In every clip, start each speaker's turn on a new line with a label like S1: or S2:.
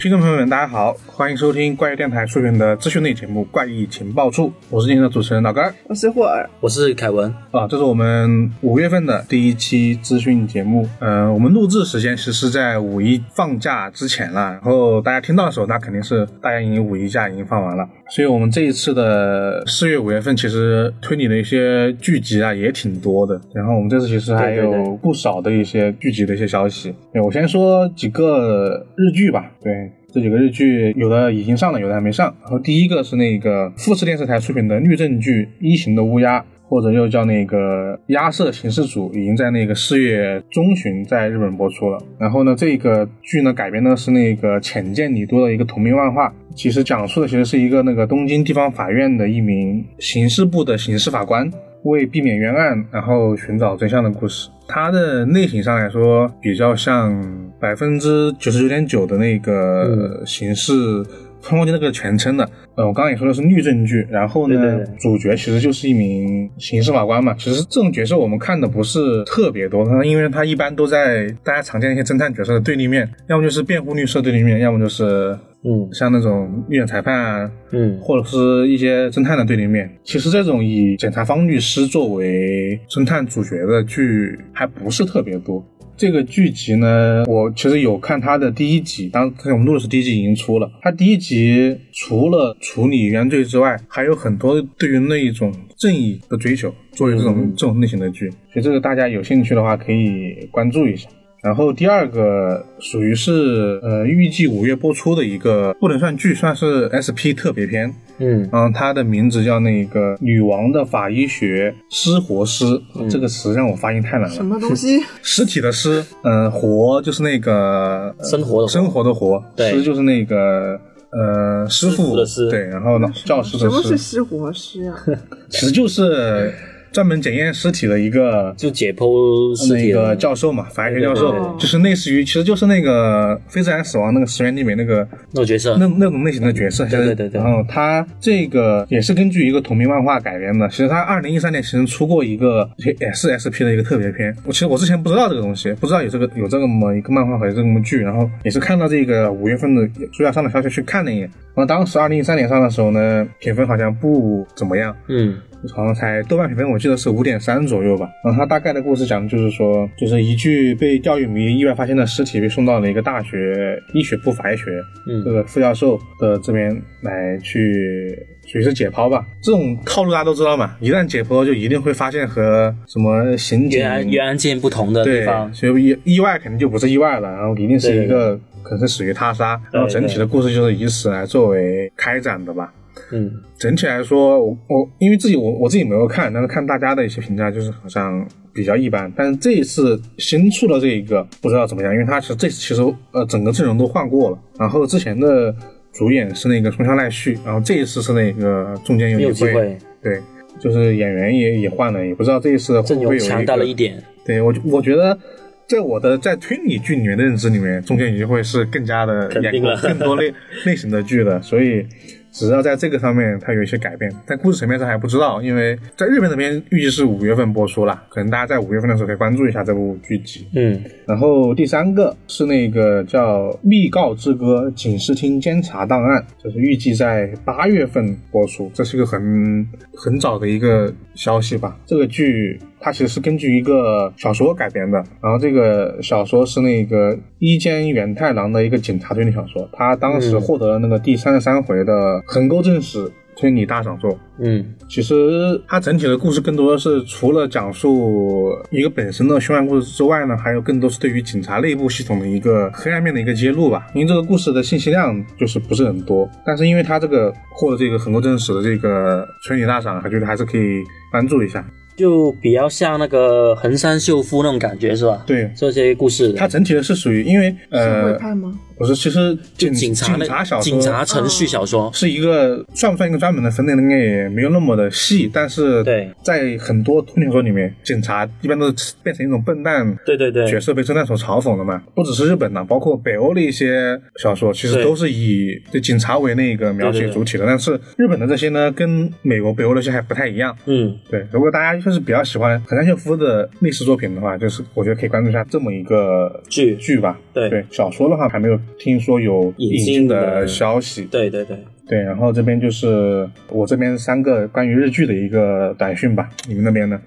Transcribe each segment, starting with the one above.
S1: 听众朋友们，大家好，欢迎收听怪异电台出品的资讯类节目《怪异情报处》，我是今天的主持人老干
S2: 我是霍尔，
S3: 我是凯文，
S1: 啊，这是我们五月份的第一期资讯节目。嗯、我们录制时间其实是在五一放假之前了，然后大家听到的时候，那肯定是大家已经五一假已经放完了，所以我们这一次的四月、五月份其实推理的一些剧集啊也挺多的，然后我们这次其实还有不少的一些剧集的一些消息。对我先说几个日剧吧，对。这几个日剧有的已经上了，有的还没上。然后第一个是那个富士电视台出品的律政剧《一型的乌鸦》，或者又叫那个《亚瑟刑事组》，已经在那个四月中旬在日本播出了。然后呢，这个剧呢改编的是那个浅见理多的一个同名漫画，其实讲述的其实是一个那个东京地方法院的一名刑事部的刑事法官。为避免冤案，然后寻找真相的故事。它的类型上来说，比较像百分之九十九点九的那个刑事，突然忘记那个全称的。呃，我刚刚也说的是律政剧，然后呢，
S3: 对对对
S1: 主角其实就是一名刑事法官嘛。其实这种角色我们看的不是特别多，他因为他一般都在大家常见的一些侦探角色的对立面，要么就是辩护律师对立面，要么就是
S3: 嗯
S1: 像那种预审裁判啊，
S3: 嗯
S1: 或者是一些侦探的对立面。其实这种以检察方律师作为侦探主角的剧还不是特别多。这个剧集呢，我其实有看它的第一集，当我们录的是第一集已经出了。它第一集除了处理原罪之外，还有很多对于那一种正义的追求，作为这种、这种类型的剧，所以这个大家有兴趣的话可以关注一下。然后第二个属于是呃预计五月播出的一个不能算剧，算是 SP 特别篇。
S3: 嗯。
S1: 嗯，它的名字叫那个女王的法医学尸活尸，这个词让我发音太难了。什。
S2: 么东西？
S1: 尸体的尸，嗯、活就是那个呃
S3: 生活的活。
S1: 生活的活，
S3: 对。
S1: 师就是那个呃师
S3: 师傅。
S1: 傅
S3: 的师。
S1: 对，然后呢教师的师。
S2: 什么是
S1: 师，
S2: 失活尸啊？
S1: 其 实就是专门检验尸体的一个
S3: 就解剖尸
S1: 那个
S3: 体的
S1: 教授嘛，法医学教授
S3: 对
S2: 对对，
S1: 就是类似于，其实就是那个《非自然死亡》那个石原里美那个
S3: 那种角色
S1: 那那种类型的角色，
S3: 对对对对
S1: 然后他这个也是根据一个同名漫画改编的。其实他二零一三年其实出过一个也是 SP 的一个特别篇。我其实我之前不知道这个东西，不知道有这个有这么一个漫画和这么剧，然后也是看到这个五月份的书架上的消息去看了一眼。然后当时二零一三年上的时候呢，评分好像不怎么样，
S3: 嗯
S1: 好像才豆瓣评分我记得是五点三左右吧。然后它大概的故事讲的就是说，就是一具被钓鱼迷意外发现的尸体被送到了一个大学医学部法医学这
S3: 嗯
S1: 个副教授的这边来去。属于是解剖吧，这种套路大家都知道嘛。一旦解剖，就一定会发现和什么刑警
S3: 原案原案件不同的地
S1: 对
S3: 方，，
S1: 所以意意外肯定就不是意外了，然后一定是一个可能是属于他杀，然后整体的故事就是以此来作为开展的吧。
S3: 嗯
S1: 整体来说，我我因为自己我我自己没有看，但是看大家的一些评价，就是好像比较一般。但是这一次新出的这一个不知道怎么样，因为它其实这次其实呃整个阵容都换过了，然后之前的主演是那个松下奈绪，然后这一次是那个中间有一
S3: 机会，
S1: 对，就是演员也也换了，也不知道这一次会
S3: 阵
S1: 不会有
S3: 容强大了一。点，
S1: 对我我觉得。在我的在推理剧里面的认知里面，中间一定会是更加的演更多类 类型的剧的，所以只要在这个上面它有一些改变，但故事层面上还不知道，因为在日本那边预计是五月份播出啦，可能大家在五月份的时候可以关注一下这部剧集。
S3: 嗯
S1: 然后第三个是那个叫《密告之歌：警视厅监察档案》，就是预计在八月份播出，这是一个很很早的一个消息吧。这个剧它其实是根据一个小说改编的，然后这个小说是那个一间元太郎的一个警察推理小说，他当时
S3: 嗯
S1: 获得了那个第三十三回的横沟正史推理大赏作。
S3: 嗯
S1: 其实它整体的故事更多的是除了讲述一个本身的凶案故事之外呢，还有更多是对于警察内部系统的一个黑暗面的一个揭露吧。因为这个故事的信息量就是不是很多，但是因为它这个获得这个横沟正史的这个推理大赏，还觉得还是可以关注一下。
S3: 就比较像那个横山秀夫那种感觉是吧？
S1: 对，
S3: 这些故事，
S1: 它整体的是属于因为
S2: 社
S1: 呃
S2: 会派吗？
S1: 不是，其实警
S3: 警察
S1: 警察小说
S3: 警察程序小说，
S1: 是一个算不算一个专门的分类呢？应该也没有那么的细，但是
S3: 对
S1: 在很多推理小说里面，警察一般都是变成一种笨蛋
S3: 对对对
S1: 角色被侦探所嘲讽的嘛。不只是日本的，包括北欧的一些小说，其实都是以对警察为那个描写主体的。但是日本的这些呢，跟美国、北欧那些还不太一样。
S3: 嗯，
S1: 对，如果大家就是比较喜欢横山秀夫的历史作品的话，就是我觉得可以关注一下这么一个
S3: 剧
S1: 剧吧。
S3: 对
S1: 对，小说的话还没有听说有
S3: 引进的
S1: 消息。
S3: 对对对，
S1: 对，然后这边就是我这边三个关于日剧的一个短讯吧，你们那边呢？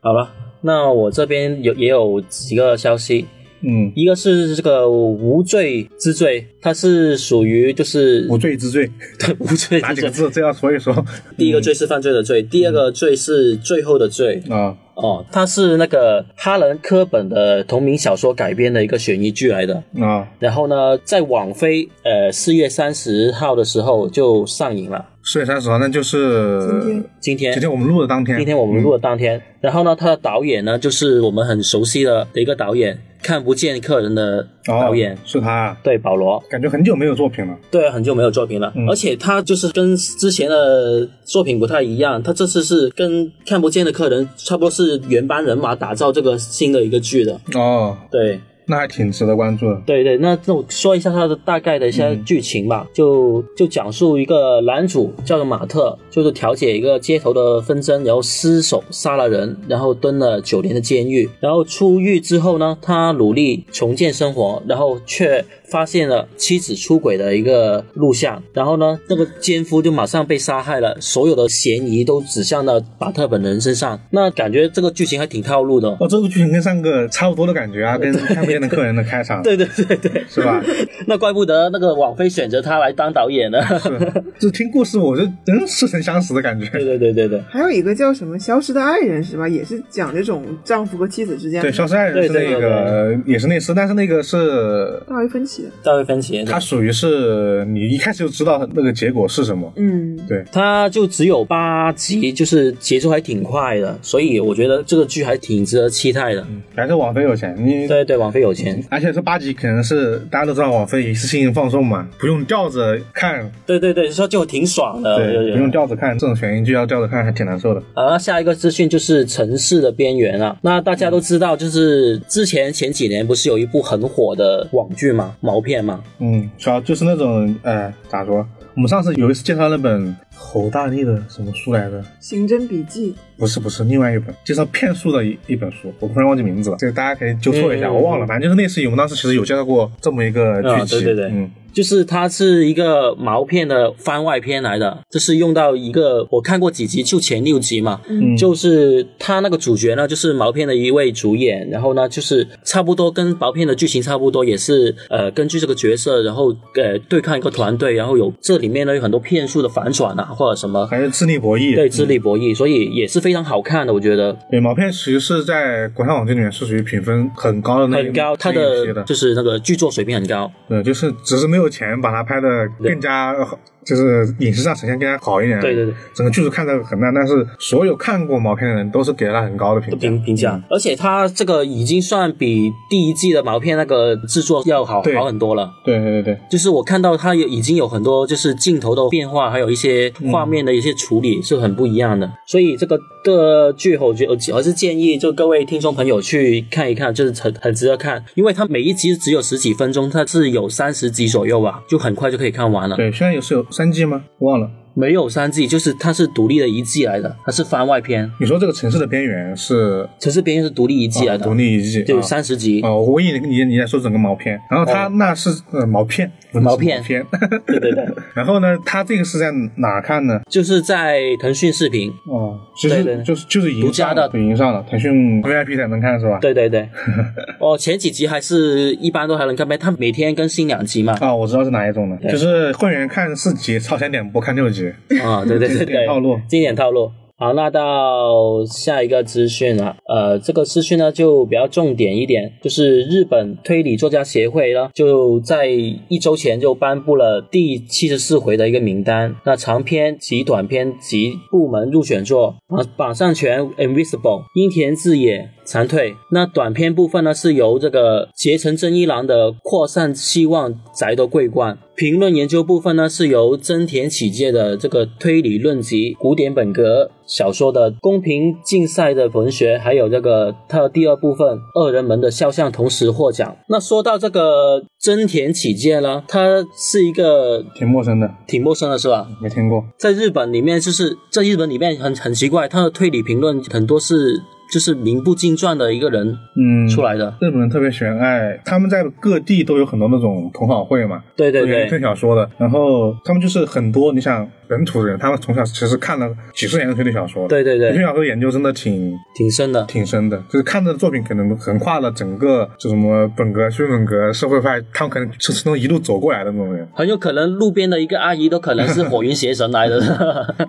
S3: 好了，那我这边有也有几个消息，
S1: 嗯，
S3: 一个是这个无罪之罪，它是属于就是
S1: 无罪之罪，
S3: 对 无罪之罪。
S1: 哪几个字？这样说一说。
S3: 第一个罪是犯罪的罪，第二个罪是最后的罪。
S1: 啊，
S3: 哦，它是那个哈伦科本的同名小说改编的一个悬疑剧来的。
S1: 啊，
S3: 然后呢，在网飞呃四月三十号的时候就上映了。
S1: 四月三十号，那就是
S4: 今天。
S3: 今天。
S1: 我们录的当天。
S3: 今天我们录的当天，然后呢，他的导演呢就是我们很熟悉的的一个导演，看不见客人的导演，
S1: 哦、是他。啊，
S3: 对保罗。
S1: 感觉很久没有作品了。
S3: 对，很久没有作品了，
S1: 嗯。
S3: 而且他就是跟之前的作品不太一样，他这次是跟看不见的客人差不多是原班人马打造这个新的一个剧的。
S1: 哦，
S3: 对，
S1: 那还挺值得关注的。
S3: 对对，那那我说一下它的大概的一些剧情吧，就就讲述一个男主叫做马特，就是调解一个街头的纷争，然后失手杀了人，然后蹲了九年的监狱，然后出狱之后呢，他努力重建生活，然后却发现了妻子出轨的一个录像，然后呢，那个奸夫就马上被杀害了，所有的嫌疑都指向了巴特本人身上，那感觉这个剧情还挺套路的哦。
S1: 哦，这个剧情跟上个差不多的感觉啊，跟看不见的客人的开场，
S3: 对对对对，
S1: 是吧？
S3: 那怪不得那个网飞选择他来当导演呢。
S1: 就听故事，我就真似曾相识的感觉。
S3: 对对对对对，
S4: 还有一个叫什么《消失的爱人》是吧？也是讲这种丈夫和妻子之间
S1: 对，消失爱人是
S3: 对对
S1: 那个也是类似，但是那个是
S4: 大卫芬奇的。
S3: 大卫芬奇，
S1: 它属于是你一开始就知道那个结果是什么。
S4: 嗯，
S1: 对，
S3: 它就只有八集，就是节奏还挺快的，所以我觉得这个剧还挺值得期待的。
S1: 还是网飞有钱，你
S3: 对对，网飞有钱，
S1: 而且这八集可能是大家都知道网飞一次性放送嘛，不用吊着看，
S3: 对对对，说就挺爽的。
S1: 对，
S3: 对
S1: 不用吊着看，这种悬疑剧要吊着看还挺难受的。
S3: 好，那下一个资讯就是城市的边缘了。那大家都知道，就是之前前几年不是有一部很火的网剧嘛，毛片嘛，
S1: 嗯，主要就是那种，呃，咋说？我们上次有一次介绍那本侯大力的什么书来着？
S4: 《刑侦笔记》
S1: 不是不是，另外一本介绍骗术的一一本书，我突然忘记名字了，这个大家可以纠错一下，
S3: 嗯
S1: 我忘了，反正就是类似于我们当时其实有介绍过这么一个剧集，
S3: 啊对对对。
S1: 嗯，
S3: 就是它是一个毛片的番外篇来的，这是用到一个我看过几集，就前六集嘛，
S1: 嗯。
S3: 就是他那个主角呢，就是毛片的一位主演，然后呢，就是差不多跟毛片的剧情差不多，也是呃根据这个角色，然后呃对抗一个团队，然后有这里面呢有很多骗术的反转啊，或者什么。
S1: 还是智力博弈，
S3: 对，智力博弈，所以也是非常好看的，我觉得
S1: 对，毛片其实是在国产网剧里面是属于评分很高的那一
S3: 很高，它
S1: 的
S3: 就是那个剧作水平很高。
S1: 对，就是只是没有钱把它拍的更加好，就是影视上呈现更加好一点。
S3: 对对对，
S1: 整个剧组看着很烂，但是所有看过毛片的人都是给了很高的评价。
S3: 评评价，而且它这个已经算比第一季的毛片那个制作要好好很多了。
S1: 对对对对，
S3: 就是我看到它有已经有很多就是镜头的变化，还有一些画面的一些处理是很不一样的。所以这个的剧我觉得我还是建议就各位听众朋友去看一看，就是很很值得看，因为它每一集只有十几分钟，它是有三十集左右吧，就很快就可以看完了。
S1: 对，现在有是有三季吗？忘了。
S3: 没有三季，就是它是独立的一季来的，它是番外篇，
S1: 你说这个城市的边缘是
S3: 城市边缘是独立一季来的，
S1: 啊独立一季，
S3: 就
S1: 啊
S3: 三十集。
S1: 哦，我以为你你在说整个毛片，然后它那是呃毛片，
S3: 毛片。对对对，
S1: 然后呢，它这个是在哪看呢？
S3: 就是在腾讯视频。
S1: 哦，就是就是已经
S3: 独家的
S1: 上了对已经上了，腾讯 VIP 才能看是吧？
S3: 对对对，哦，前几集还是一般都还能看呗，它每天更新两集嘛。
S1: 啊，我知道是哪一种了，就是会员看四集，超前点播看六集。
S3: 啊，对对对
S1: 经
S3: 对，
S1: 典套路
S3: 经典套路。好，那到下一个资讯了。呃，这个资讯呢就比较重点一点，就是日本推理作家协会呢就在一周前就颁布了第七十四回的一个名单。那长篇及短篇及部门入选作啊，榜上全 Invisible、樱田智也。残退。那短篇部分呢，是由这个结城真一郎的《扩散希望宅的桂冠》。评论研究部分呢，是由真田启介的这个推理论集、古典本格小说的公平竞赛的文学，还有这个它的第二部分《恶人们的肖像》同时获奖。那说到这个真田启介呢，他是一个
S1: 挺陌生的，
S3: 挺陌生的是吧？
S1: 没听过。
S3: 在日本里面，就是在日本里面很很奇怪，他的推理评论很多是。就是名不经传的一个人，
S1: 嗯，
S3: 出来的。
S1: 日本人特别喜欢爱，他们在各地都有很多那种同好会嘛，
S3: 对对对，
S1: 推小说的。然后他们就是很多，你想本土人，他们从小其实看了几十年的推理小说，
S3: 对对对，
S1: 推理小说研究真的挺
S3: 挺深的，
S1: 挺深的。就是看的作品可能横跨了整个，就什么本格、非本格、社会派，他们可能是从一路走过来的那种人。
S3: 很有可能路边的一个阿姨都可能是火云邪神来的，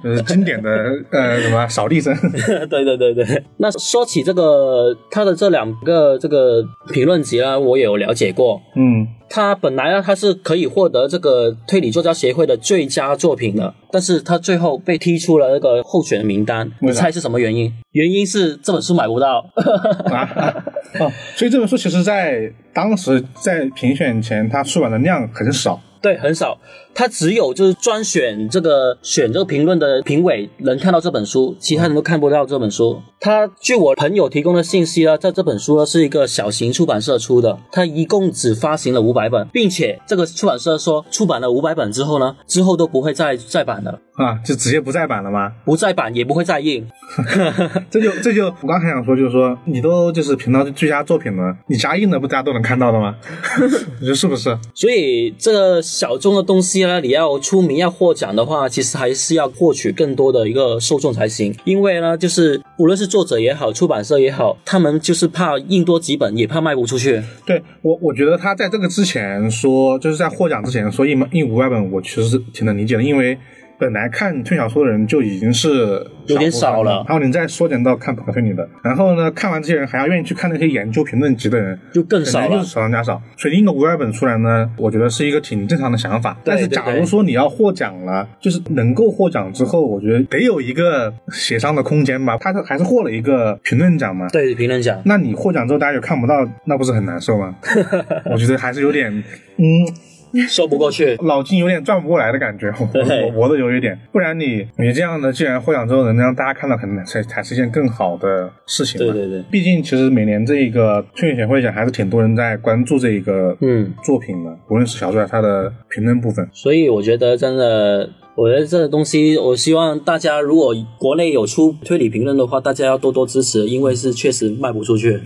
S1: 就是经典的呃什么扫地僧。
S3: 对对对对，那说起这个。呃，他的这两个这个评论集啊，我也有了解过。
S1: 嗯，
S3: 他本来呢，他是可以获得这个推理作家协会的最佳作品的，但是他最后被踢出了那个候选名单。你猜是什么原因？原因是这本书买不到。
S1: 哦，所以这本书其实在当时在评选前，它出版的量很少。
S3: 对，很少，他只有就是专选这个选这个评论的评委能看到这本书，其他人都看不到这本书。他据我朋友提供的信息呢，在这本书呢是一个小型出版社出的，他一共只发行了五百本，并且这个出版社说出版了五百本之后呢，之后都不会再再版了
S1: 啊，就直接不再版了吗？
S3: 不再版也不会再印，
S1: 这就这就我刚才想说，就是说你都就是评到最佳作品了，你加印的不大家都能看到的吗？你说是不是？
S3: 所以这个小众的东西那，你要出名要获奖的话，其实还是要获取更多的一个受众才行，因为呢，就是无论是作者也好，出版社也好，他们就是怕印多几本，也怕卖不出去。
S1: 对我，我觉得他在这个之前说，就是在获奖之前说印印五百本，我其实是挺能理解的，因为。本来看推小说的人就已经是
S3: 有点少了，
S1: 然后你再缩减到看本科推理的，然后呢，看完这些人还要愿意去看那些研究评论集的人，
S3: 就更少了，
S1: 少上加少。所以印个五百本出来呢，我觉得是一个挺正常的想法。但是假如说你要获奖了，就是能够获奖之后，我觉得得有一个协商的空间吧。他还是获了一个评论奖嘛？
S3: 对，评论奖。
S1: 那你获奖之后大家又看不到，那不是很难受吗？我觉得还是有点，嗯。
S3: 说不过去，
S1: 脑筋有点转不过来的感觉，我我都有一点。不然你你这样的，既然获奖之后能让大家看到，可能才才是一件更好的事情。
S3: 对对对，
S1: 毕竟其实每年这一个春节协会奖还是挺多人在关注这一个
S3: 嗯
S1: 作品的，无论是小说还是它的评论部分。
S3: 所以我觉得真的。我觉得这个东西，我希望大家如果国内有出推理评论的话，大家要多多支持，因为是确实卖不出去。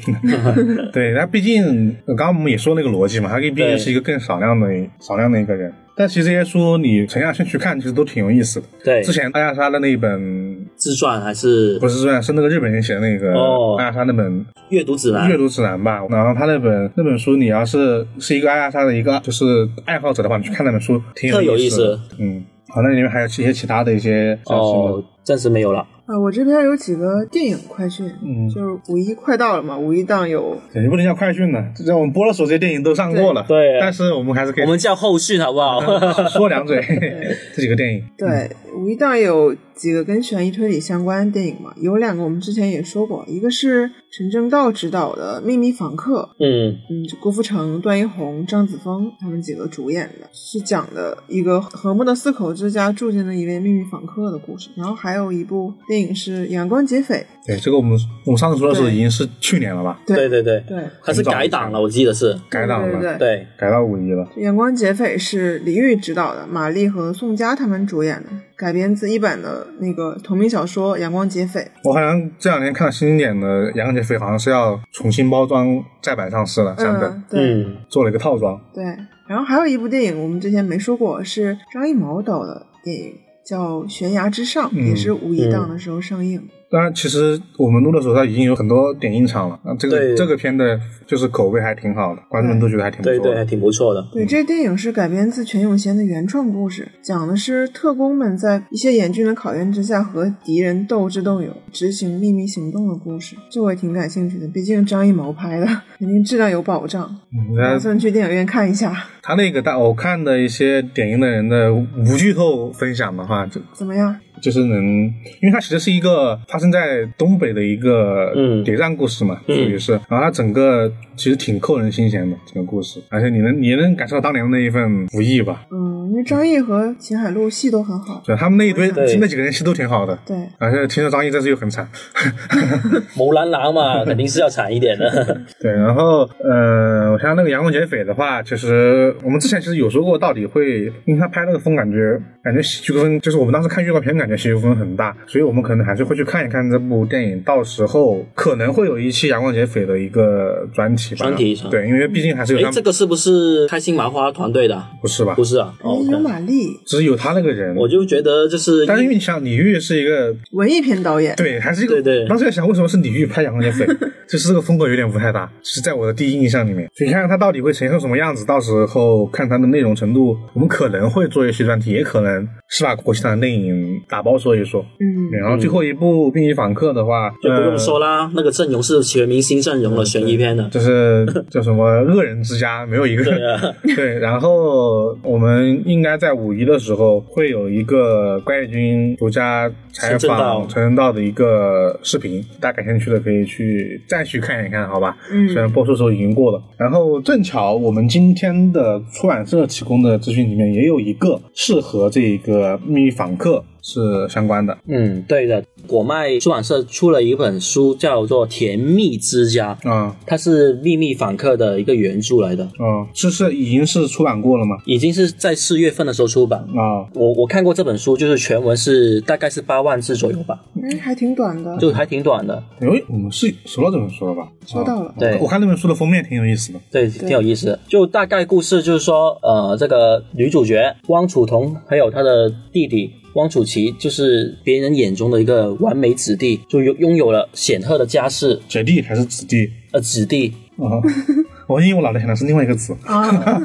S1: 对，那毕竟刚刚我们也说那个逻辑嘛，他毕竟是一个更少量的少量的一个人。但其实这些书你沉下心去看，其实都挺有意思的。
S3: 对，
S1: 之前阿亚莎的那一本
S3: 自传还是
S1: 不是自传，是那个日本人写的那个阿亚莎那本
S3: 阅读指南。
S1: 阅读指南吧。然后他那本那本书，你要是是一个阿亚莎的一个就是爱好者的话，你去看那本书，挺
S3: 有
S1: 意
S3: 思。
S1: 嗯。好，那里面还有一些其他的一些
S3: 哦，暂时没有了。
S4: 啊，我这边有几个电影快讯，
S1: 嗯，
S4: 就是五一快到了嘛，五一档有，
S1: 也不能叫快讯呢，这我们播了所这些电影都上过了，
S3: 对，
S1: 但是我们还是可以，
S3: 我们叫后续好不好？
S1: 说两嘴，这几个电影，
S4: 对，五一档有。几个跟悬疑推理相关的电影嘛，有两个我们之前也说过，一个是陈正道执导的《秘密访客》，
S3: 嗯
S4: 嗯，郭富城、段奕宏、张子枫他们几个主演的，是讲的一个和睦的四口之家住进了一位秘密访客的故事。然后还有一部电影是《阳光劫匪》，
S1: 对，这个我们我们上次说的时候已经是去年了吧？
S3: 对对对
S4: 对，
S3: 它是改档了，我记得是
S1: 改档
S4: 了，
S3: 对，
S1: 改到五一了。
S4: 《阳光劫匪》是李玉执导的，马丽和宋佳他们主演的。改编自一版的那个同名小说《阳光劫匪》，
S1: 我好像这两年看了新经典的《阳光劫匪》，好像是要重新包装再版上市了，三本，
S4: 嗯，
S1: 做了一个套装。
S4: 对，然后还有一部电影，我们之前没说过，是张艺谋导的电影，叫《悬崖之上》，
S1: 嗯
S4: 也是五一档的时候上映。
S1: 当然，其实我们录的时候，它已经有很多点映场了。那，这个这个片的就是口碑还挺好的，观众们都觉得还挺不错的。
S3: 对对，还挺不错的。
S4: 对，这电影是改编自全永贤的原创故事，讲的是特工们在一些严峻的考验之下和敌人斗智斗勇，执行秘密行动的故事。这我也挺感兴趣的，毕竟张艺谋拍的，肯定质量有保障。
S1: 嗯，
S4: 打算去电影院看一下，
S1: 他那个大，我看的一些点映的人的无剧透分享的话，就
S4: 怎么样？
S1: 就是能，因为它其实是一个发生在东北的一个
S3: 嗯。
S1: 谍战故事嘛，属
S3: 嗯
S1: 于是，然后它整个其实挺扣人心弦的整个故事，而且你能你能感受到当年的那一份不易吧？
S4: 嗯，因为张译和秦海璐戏都很好。
S1: 对，他们那一堆那几个人戏都挺好的，
S4: 对，
S1: 而且听说张译这次又很惨，
S3: 谋蓝狼嘛，肯定是要惨一点的。
S1: 对，然后呃，我像那个阳光劫匪的话，其实我们之前其实有说过，到底会，因为他拍那个风感觉感觉喜剧风，就是我们当时看预告片感觉喜剧风很大，所以我们可能还是会去看一看这部电影，到时候可能会有一期阳光劫匪的一个专题吧。
S3: 专题是吧
S1: 对，因为毕竟还是有
S3: 哎，这个是不是开心麻花团队的啊？
S1: 不是吧
S3: 不？是啊，
S4: 有马丽，
S1: 只是有他那个人，
S3: 我就觉得就是，
S1: 但是因为你想，李玉是一个
S4: 文艺片导演。
S1: 对，还是一个。
S3: 对对
S1: 当时在想，为什么是李玉拍《阳光劫匪》，就是这个风格有点不太搭，是在我的第一印象里面。所以看看他到底会呈现出什么样子，到时候看他的内容程度，我们可能会做一些专题，也可能是把国际上的电影打包说一说。
S4: 嗯，
S1: 然后最后一部《秘密访客》的话，
S3: 就不用
S1: 呃
S3: 说啦，那个阵容是全明星阵容了，悬疑片的。
S1: 就是 叫什么恶人之家，没有一个
S3: 对啊，
S1: 对，然后我们应该在五一的时候会有一个怪军独家采访陈正道的一个视频，大家感兴趣的可以去再去看一看，好吧？
S4: 嗯
S1: 虽然播出的时候已经过了。然后正巧我们今天的出版社提供的资讯里面也有一个适合这个秘密访客是相关的
S3: 嗯，对的，果麦出版社出了一本书，叫做《甜蜜之家》，
S1: 啊
S3: 它是《秘密访客》的一个原著来的，
S1: 啊，这是已经是出版过了吗？
S3: 已经是在四月份的时候出版。
S1: 啊，
S3: 我我看过这本书，就是全文是大概是八万字左右吧，
S4: 嗯，还挺短的。
S3: 就还挺短的，
S1: 哎我们是收到这本书了吧？
S4: 收到了
S1: 啊
S3: 对
S1: 我看那本书的封面挺有意思的。
S3: 对，挺有意思的。就大概故事就是说，呃，这个女主角汪楚彤还有她的弟弟汪楚琪，就是别人眼中的一个完美子弟，就拥拥有了显赫的家世，
S1: 姐弟还是子弟？
S3: 呃，子弟
S1: 啊，我因为我脑袋想的是另外一个词。
S4: 啊，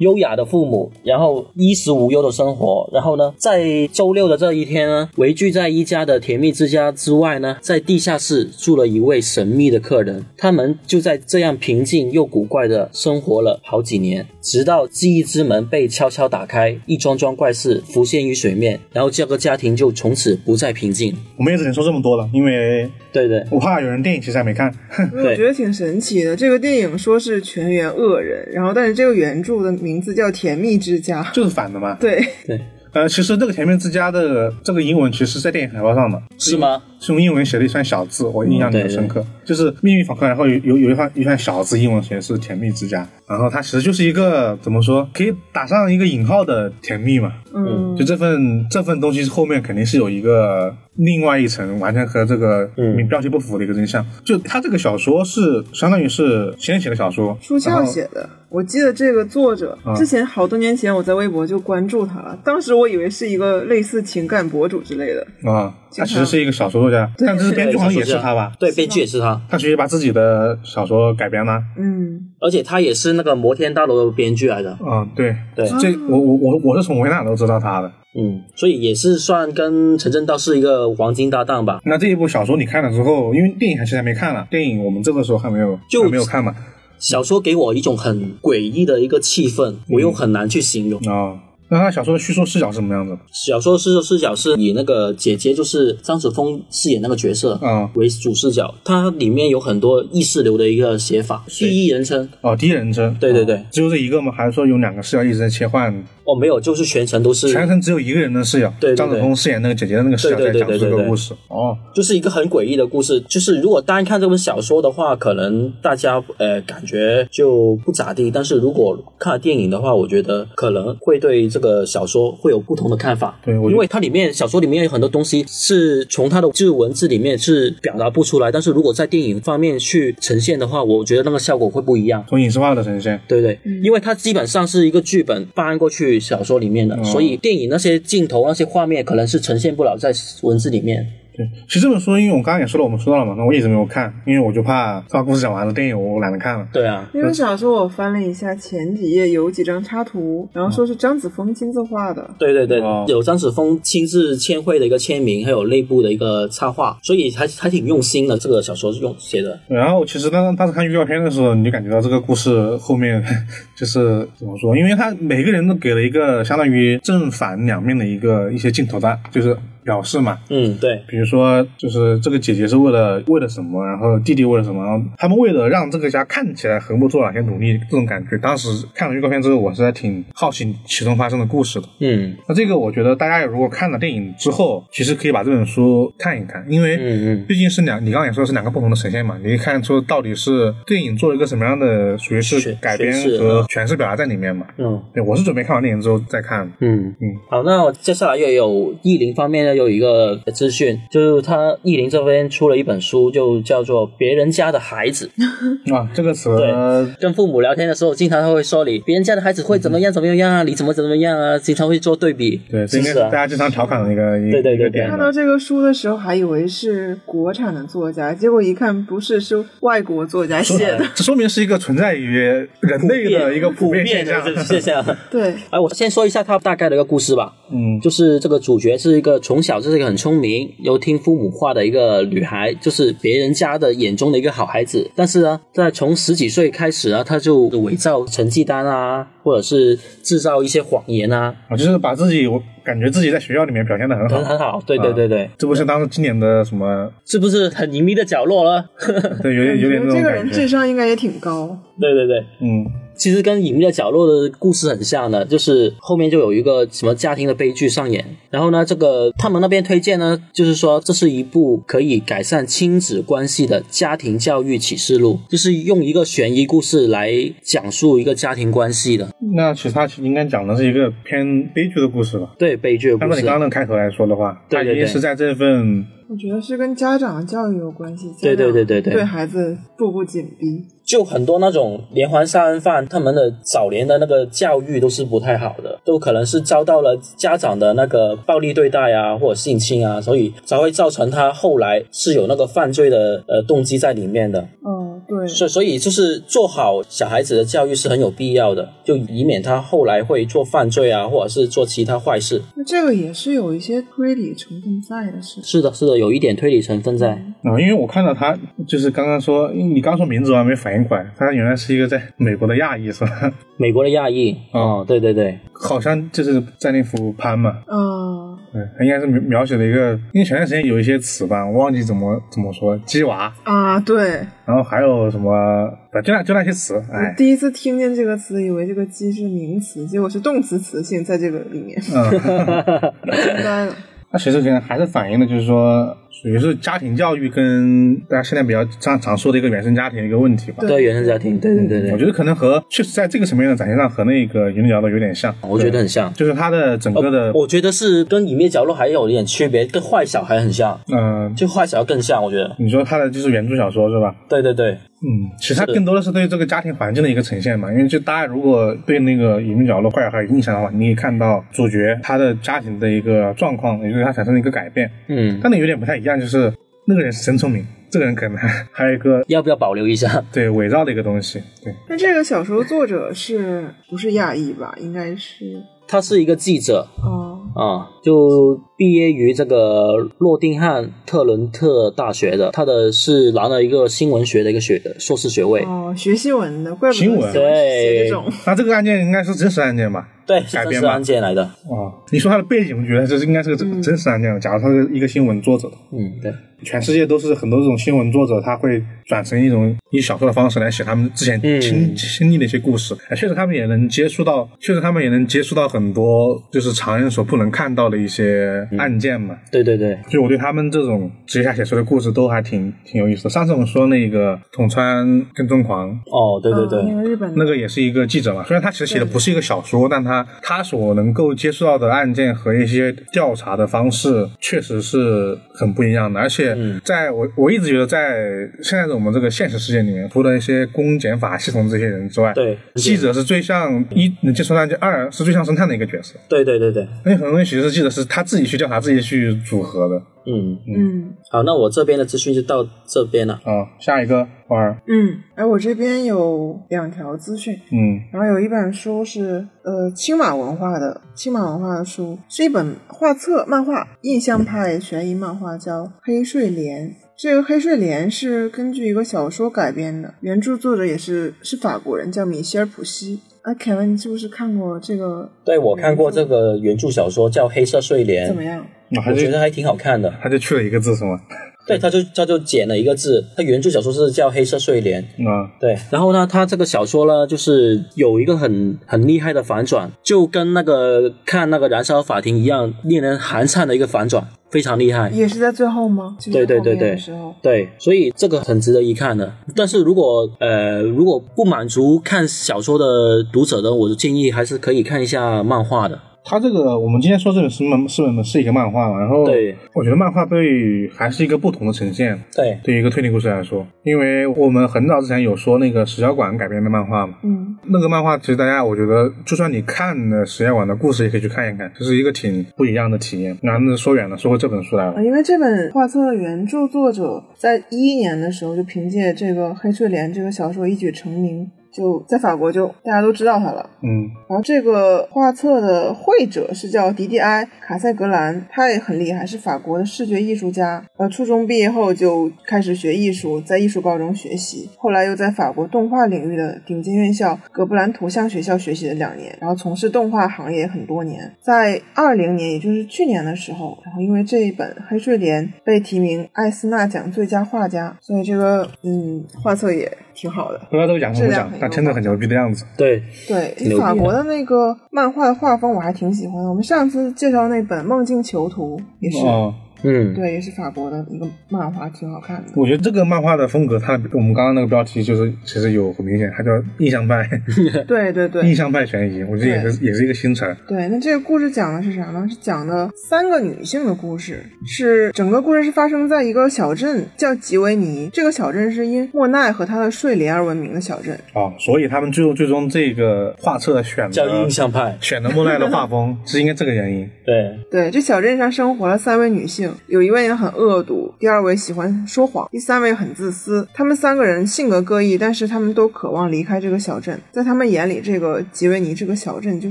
S3: 优雅的父母，然后衣食无忧的生活。然后呢，在周六的这一天呢，围聚在一家的甜蜜之家之外呢，在地下室住了一位神秘的客人。他们就在这样平静又古怪的生活了好几年，直到记忆之门被悄悄打开，一桩桩怪事浮现于水面，然后这个家庭就从此不再平静。
S1: 我们也只能说这么多了，因为
S3: 对对
S1: 我怕有人电影其实还没看。
S4: 我觉得挺神奇的。这个电影说是全员恶人，然后但是这个原著的名字叫《甜蜜之家》。
S1: 就是反的嘛。
S4: 对，
S3: 对，
S1: 呃，其实这个甜蜜之家的这个英文其实是在电影海报上的，
S3: 是吗？
S1: 是用英文写了一串小字，我印象里
S3: 嗯对
S1: 很深刻。就是秘密访客，然后有有有一串一串小字，英文写的是甜蜜之家，然后它其实就是一个怎么说，可以打上一个引号的甜蜜嘛。
S4: 嗯
S1: 就这份这份东西后面肯定是有一个另外一层完全和这个
S3: 嗯
S1: 标题不符的一个真相。就他这个小说是相当于是先写的小说，
S4: 书翘写的。我记得这个作者
S1: 啊
S4: 之前好多年前我在微博就关注他了，当时我以为是一个类似情感博主之类的。
S1: 啊，他其实是一个小说作家，但这是编剧好像也是他吧？
S3: 对，编剧也是他，
S1: 他直接把自己的小说改编了。
S4: 嗯，
S3: 而且他也是那个摩天大楼的编剧来的。
S1: 啊，对
S3: 对
S1: 这我我我我是从维纳都知道他的。
S3: 嗯，所以也是算跟陈正道是一个黄金搭档吧。
S1: 那这一部小说你看了之后，因为电影还其实还没看了，电影我们这个时候还没有
S3: 就
S1: 还没有看嘛。
S3: 小说给我一种很诡异的一个气氛，我又很难去形容。
S1: 啊、那他小说的叙述视角是什么样子的？
S3: 小说叙述视角是以那个姐姐，就是张子枫饰演那个角色
S1: 啊
S3: 为主视角，它里面有很多意识流的一个写法，第一人称。
S1: 哦，第一人称。
S3: 对对对
S1: 哦只有这一个吗？还是说有两个视角一直在切换？
S3: 哦，没有，就是全程都是，
S1: 全程只有一个人的视角，
S3: 对对对
S1: 张子枫饰演那个姐姐的那个视角在讲述这个故事。哦，
S3: 就是一个很诡异的故事。就是如果单看这本小说的话，可能大家呃感觉就不咋地，但是如果看了电影的话，我觉得可能会对这这个小说会有不同的看法。
S1: 对
S3: 因为它里面小说里面有很多东西是从它的就是文字里面是表达不出来，但是如果在电影方面去呈现的话，我觉得那个效果会不一样。
S1: 从影视化的呈现。
S3: 对对，因为它基本上是一个剧本搬过去小说里面的，所以电影那些镜头、那些画面可能是呈现不了在文字里面。
S1: 对，其实这本书，因为我刚刚也说了，我们说到了嘛，那我一直没有看，因为我就怕把故事讲完了，电影我懒得看了。
S3: 对啊，
S4: 因为小说我翻了一下，前几页有几张插图，然后说是张子枫亲自画的。
S3: 对对对，
S1: 哦
S3: 有张子枫亲自签绘的一个签名，还有内部的一个插画，所以还还挺用心的。这个小说是用写的，
S1: 然后其实当当时看预告片的时候，你就感觉到这个故事后面 就是怎么说？因为他每个人都给了一个相当于正反两面的一个一些镜头的，就是表示嘛。
S3: 嗯，对，
S1: 比如说，就是这个姐姐是为了为了什么，然后弟弟为了什么，然后他们为了让这个家看起来和睦做哪些努力，这种感觉。当时看了预告片之后，我是还挺好奇其中发生的故事的。
S3: 嗯
S1: 那这个我觉得大家如果看了电影之后，其实可以把这本书看一看，因为
S3: 嗯嗯，
S1: 毕竟是两，你刚刚也说是两个不同的呈现嘛，你可以看出到底是电影做了一个什么样的，属于是改编和诠释表达在里面嘛。
S3: 嗯
S1: 对，我是准备看完电影之后再看。
S3: 嗯
S1: 嗯，
S3: 好，那我接下来又有意林方面呢，有一个资讯，就是他意林这边出了一本书，就叫做《别人家的孩子》。
S1: 啊，这个词
S3: 对跟父母聊天的时候，经常他会说你别人家的孩子会怎么样怎么样啊，你怎么怎么样啊，经常会做对比。
S1: 对，
S3: 是啊
S1: 是大家经常调侃的一个一
S3: 对对对。
S4: 看到这个书的时候，还以为是国产的作家，结果一看不是，是外国作家写的。
S1: 这说明是一个存在于人类的一个普遍现象。
S3: 现象。
S4: 对，
S3: 哎，我先说一下他大概的一个故事吧。
S1: 嗯，
S3: 就是这个主角是一个从小就是一个很聪明又听父母话的一个女孩，就是别人家的眼中的一个好孩子。但是呢，在从十几岁开始啊，她就伪造成绩单啊，或者是制造一些谎言啊，
S1: 啊，就是把自己，我感觉自己在学校里面表现的很好。
S3: 很很好。对对对对，
S1: 这不是当时经典的什么？
S3: 是不是很隐秘的角落了？
S1: 对，有点有点那
S4: 这个
S1: 种感觉。
S4: 人智商应该也挺高。
S3: 对对对。
S1: 嗯，
S3: 其实跟《隐秘的角落》的故事很像的，就是后面就有一个什么家庭的悲剧上演。然后呢，这个他们那边推荐呢，就是说这是一部可以改善亲子关系的家庭教育启示录，就是用一个悬疑故事来讲述一个家庭关系的，
S1: 那其实他应该讲的是一个偏悲剧的故事吧？
S3: 对悲剧的故事
S1: 按照你刚。刚的开头来说的话，
S3: 对对对
S1: 他一定是在这份
S4: 我觉得是跟家长的教育有关系，
S3: 对对对对对
S4: 对孩子步步紧逼。
S3: 就很多那种连环杀人犯，他们的早年的那个教育都是不太好的，都可能是遭到了家长的那个暴力对待啊，或者性侵啊，所以才会造成他后来是有那个犯罪的呃动机在里面的。
S4: 嗯，对，
S3: 所所以就是做好小孩子的教育是很有必要的，就以免他后来会做犯罪啊，或者是做其他坏事。
S4: 那这个也是有一些推理成分在的，是。
S3: 是的，是的，有一点推理成分在。
S1: 啊，因为我看到他就是刚刚说，因为你刚说名字我还没反应过来，他原来是一个在美国的亚裔是吧？
S3: 美国的亚裔，哦，对对对，
S1: 好像就是在那幅潘嘛，
S4: 嗯，
S1: 对，他应该是描描写了一个，因为前段时间有一些词吧，我忘记怎么怎么说，鸡娃，
S4: 啊，对，
S1: 然后还有什么，就那就那些词，
S4: 我
S1: 哎，
S4: 第一次听见这个词，以为这个鸡是名词，结果是动词词性在这个里面，
S1: 嗯，
S4: 明白了。
S1: 那其实可能还是反映的就是说，属于是家庭教育跟大家现在比较常常说的一个原生家庭的一个问题吧。
S3: 对原生家庭，对对对对，
S1: 我觉得可能和确实在这个层面的展现上和那个《隐秘角落》有点像，
S3: 我觉得很像。
S1: 就是它的整个的，
S3: 我觉得是跟《隐秘角落》还有一点区别，跟坏小孩很像，
S1: 嗯、
S3: 就坏小孩更像，我觉得。
S1: 你说他的就是原著小说是吧？
S3: 对对对，
S1: 嗯，其实它更多的是对这个家庭环境的一个呈现嘛，因为就大家如果对那个《隐秘角落》坏小孩有印象的话，你可以看到主角他的家庭的一个状况，也就是他产生了一个改变，
S3: 嗯，
S1: 但那有点不太一样，就是那个人是真聪明，这个人可能还有一个
S3: 要不要保留一下？
S1: 对伪造的一个东西，对，
S4: 那这个小说作者是不是亚裔吧？应该是。
S3: 他是一个记者。
S4: 哦，
S3: 啊，就毕业于这个诺丁汉特伦特大学的，他的是拿了一个新闻学的一个学硕士学位。
S4: 哦，学新闻的，怪不得
S1: 新闻
S4: 对这种。
S1: 那这个案件应该是真实案件吧？
S3: 对，是真实
S1: 改编
S3: 案件来的。
S1: 哦，你说他的背景，我觉得这是应该是个真真实案件。假如他是一个新闻作者，
S3: 嗯，对，
S1: 全世界都是很多这种新闻作者，他会转成一种以小说的方式来写他们之前
S3: 嗯
S1: 经经历的一些故事。哎确实，他们也能接触到，确实他们也能接触到很多就是常人所不能看到的一些案件嘛。
S3: 对对对，
S1: 就我对他们这种职业下写出的故事都还挺挺有意思的。上次我们说那个统川跟踪狂，
S3: 哦，对对对，
S4: 哦那个日本
S1: 那个也是一个记者嘛，虽然他其实写的不是一个小说，但他他他所能够接触到的案件和一些调查的方式，确实是很不一样的。而且
S3: 嗯
S1: 在我我一直觉得，在现在的我们这个现实世界里面，除了一些公检法系统这些人之外，
S3: 对
S1: 记者是最像一能接触案件，二是最像侦探的一个角色。
S3: 对对对对，
S1: 因为很多东西其实记者是他自己去调查、自己去组合的。
S3: 嗯，
S4: 嗯
S3: 好，那我这边的资讯就到这边了。
S1: 啊，下一个花儿，
S4: 嗯，哎，我这边有两条资讯，
S1: 嗯
S4: 然后有一本书是呃青马文化的青马文化的书，是一本画册漫画，印象派悬疑漫画，叫《黑睡莲》。这个《黑睡莲》是根据一个小说改编的，原著作者也是是法国人，叫米歇尔·普西。啊，凯文，你是不是看过这个？
S3: 对，我看过这个原著小说叫《黑色睡莲
S4: 怎》，么样？
S3: 我觉得还挺好看的。
S1: 他就去了一个字是吗？
S3: 对，他就他就剪了一个字，他原著小说是叫《黑色睡莲》。
S1: 啊，
S3: 对，然后呢，他这个小说呢，就是有一个很很厉害的反转，就跟那个看那个《燃烧法庭》一样，令人寒颤的一个反转，非常厉害。
S4: 也是在最后吗？就是后
S3: 对对对对
S4: 时候。
S3: 对，所以这个很值得一看的。但是如果呃如果不满足看小说的读者呢，我就建议还是可以看一下漫画的。
S1: 他这个我们今天说这本是漫是本是一个漫画嘛，然后
S3: 对，
S1: 我觉得漫画对还是一个不同的呈现。
S3: 对，
S1: 对于一个推理故事来说，因为我们很早之前有说那个史小馆改编的漫画嘛，
S4: 嗯，
S1: 那个漫画其实大家我觉得，就算你看了史小馆的故事，也可以去看一看，这是一个挺不一样的体验。那那说远了，说回这本书来了
S4: 啊，，因为这本画册的原著作者在一一年的时候就凭借这个《黑睡莲》这个小说一举成名，就在法国就大家都知道他了。
S1: 嗯
S4: 然后这个画册的绘者是叫迪迪埃·卡塞格兰，他也很厉害，是法国的视觉艺术家。呃，初中毕业后就开始学艺术，在艺术高中学习，后来又在法国动画领域的顶尖院校格布兰图像学校学习了两年，然后从事动画行业很多年。在二零年，也就是去年的时候，然后因为这一本《黑睡莲》被提名艾斯纳奖最佳画家，所以这个嗯画册也挺好的。
S1: 不知道这个奖什么奖
S4: 质量很，优化
S1: 但真的很牛逼的样子。
S3: 对，
S4: 对法国的那个漫画的画风我还挺喜欢的。我们上次介绍那本《梦境囚徒》也是，
S1: 哦，
S3: 嗯，
S4: 对，也是法国的一个漫画，挺好看的。
S1: 我觉得这个漫画的风格，它我们刚刚那个标题就是其实有很明显，它叫印象派，
S4: 对对对印
S1: 象派悬疑，我觉得也是也是一个新词儿。
S4: 对，那这个故事讲的是啥呢？是讲的三个女性的故事，是整个故事是发生在一个小镇叫吉维尼。这个小镇是因莫奈和他的睡莲而闻名的小镇。
S1: 哦，所以他们最后最终这个画册选
S3: 叫
S1: 的
S3: 印象派。
S1: 选的莫奈的画风，是应该这个原因。
S3: 对，
S4: 对，这小镇上生活了三位女性，有一位呢很恶毒，第二位喜欢说谎，第三位很自私。他们三个人性格各异，但是他们都渴望离开这个小镇。在他们眼里，这个吉维尼这个小镇就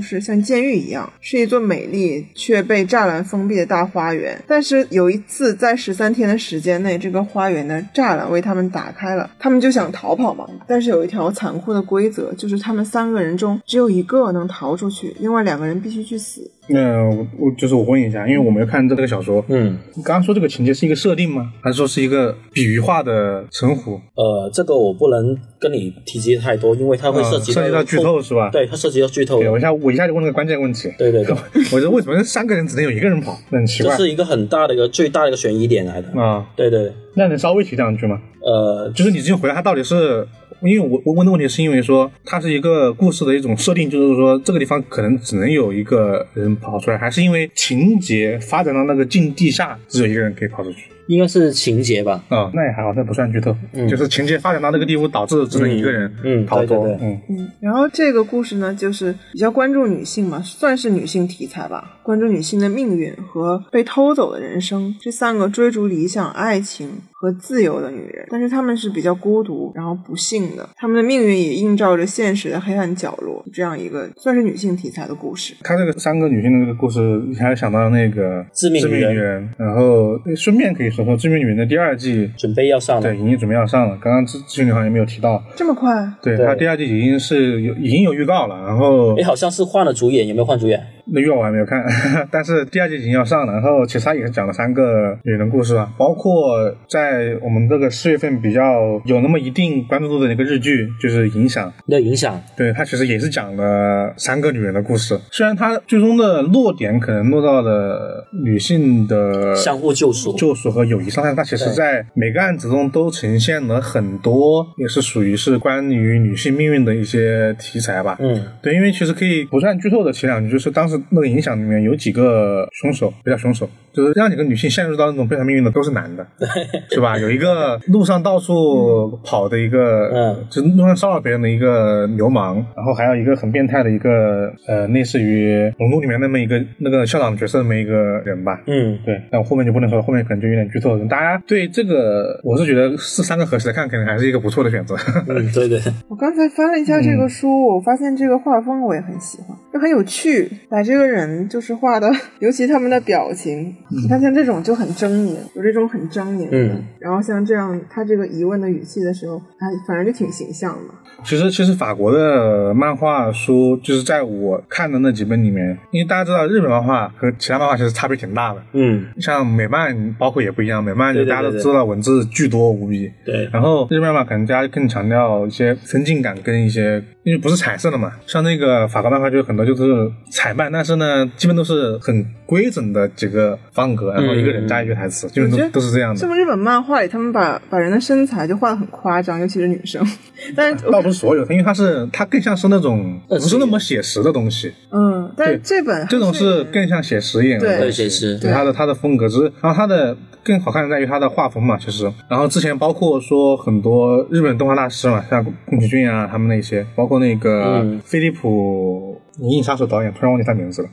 S4: 是像监狱一样，是一座美丽却被栅栏封闭的大花园。但是有一次，在十三天的时间内，这个花园的栅栏为他们打开了，他们就想逃跑嘛。但是有一条残酷的规则，就是他们三个人中只有一个能逃出去，另外两个人必须去死。
S1: 那我我就是我问一下，因为我没有看这个小说，
S3: 嗯，
S1: 你刚刚说这个情节是一个设定吗？还是说是一个比喻化的称呼？
S3: 呃，这个我不能跟你提及太多，因为它会涉及
S1: 呃涉及到剧透是吧？
S3: 对，它涉及到剧透
S1: 对，。我一下我一下就问了个关键问题，
S3: 对对对，
S1: 我说为什么三个人只能有一个人跑？那很奇怪
S3: 这是一个很大的一个最大的一个悬疑点来的。
S1: 啊。
S3: 对对，
S1: 那能稍微提两句吗？
S3: 呃，
S1: 就是你之前回答他到底是，因为我我问的问题是因为说它是一个故事的一种设定，就是说这个地方可能只能有一个人跑出来，还是因为情节发展到那个境地下，只有一个人可以跑出去？
S3: 应该是情节吧。
S1: 啊、那也还好，那不算剧透，就是情节发展到那个地步，导致只能一个人
S3: 嗯嗯
S1: 逃脱，
S3: 对对。对
S1: 嗯。
S4: 嗯，然后这个故事呢，就是比较关注女性嘛，算是女性题材吧，关注女性的命运和被偷走的人生，这三个追逐理想、爱情和自由的女人，但是她们是比较孤独，然后不幸的，她们的命运也映照着现实的黑暗角落，这样一个算是女性题材的故事。
S1: 看这个三个女性的这个故事，还想到那个
S3: 致命女人
S1: 女人，然后顺便可以说说《致命女人》的第二季，
S3: 准备要上了
S1: 对，。已经准备要上了。刚刚志志女好像没有提到，
S4: 这么快？
S1: 对，
S3: 对
S1: 它第二季已经是有已经有预告了，然后
S3: 哎，好像是换了主演，有没有换主演？
S1: 那月我还没有看，但是第二季已经要上了。然后其实它也是讲了三个女人的故事啊，包括在我们这个四月份比较有那么一定关注度的一个日剧，就是《影响》。
S3: 那影响，
S1: 对，它其实也是讲了三个女人的故事。虽然它最终的落点可能落到了女性的
S3: 相互救赎。
S1: 救赎和友谊上，但它其实在每个案子中都呈现了很多，也是属于是关于女性命运的一些题材吧。
S3: 嗯，
S1: 对，因为其实可以不算剧透的前两句，就是当时那个影响里面有几个凶手，不叫凶手，就是让几个女性陷入到那种悲惨命运的都是男的，是吧？有一个路上到处跑的一个，
S3: 嗯，
S1: 就路上骚扰别人的一个流氓，然后还有一个很变态的一个，呃，类似于《龙珠》里面那么一个那个校长角色那么一个人吧。
S3: 嗯，
S1: 对，但我后面就不能说，后面可能就有点剧透了。大家对这个，我是觉得是三个合起来看，可能还是一个不错的选择。
S3: 嗯，对对，
S4: 我刚才翻了一下这个书，我发现这个画风我也很喜欢，就很有趣，把这个人就是画的，尤其他们的表情，你看像这种就很狰狞，有这种很狰狞的，
S3: 嗯
S4: 然后像这样他这个疑问的语气的时候，哎，反正就挺形象的。
S1: 其实，其实法国的漫画书，就是在我看的那几本里面，因为大家知道日本漫画和其他漫画其实差别挺大的。
S3: 嗯，
S1: 像美漫，包括也不一样，美漫就大家都知道文字巨多无比，
S3: 对，
S1: 然后日漫嘛，可能大家更强调一些分镜感跟一些，因为不是彩色的嘛，像那个法国漫画就很多就是彩漫，但是呢，基本都是很规整的几个方格，然后一个人加一句台词，基本都都是这样的。
S4: 这么日本漫画里，他们把把人的身材就画的很夸张，尤其是女生，但是
S1: 倒不是所有，因为它是它更像是那种不是那么写实。的东西，
S4: 嗯，但是这本还
S1: 这种是更像写实一点的
S4: 对。
S1: 东西。
S3: 对写实。
S1: 对它的它的风格，只是然后它的更好看的在于它的画风嘛，其实。然后之前包括说很多日本动画大师嘛，像宫崎骏啊，他们那些，包括那个
S3: 嗯。
S1: 飞利浦《银翼杀手》导演，突然忘记他名字了。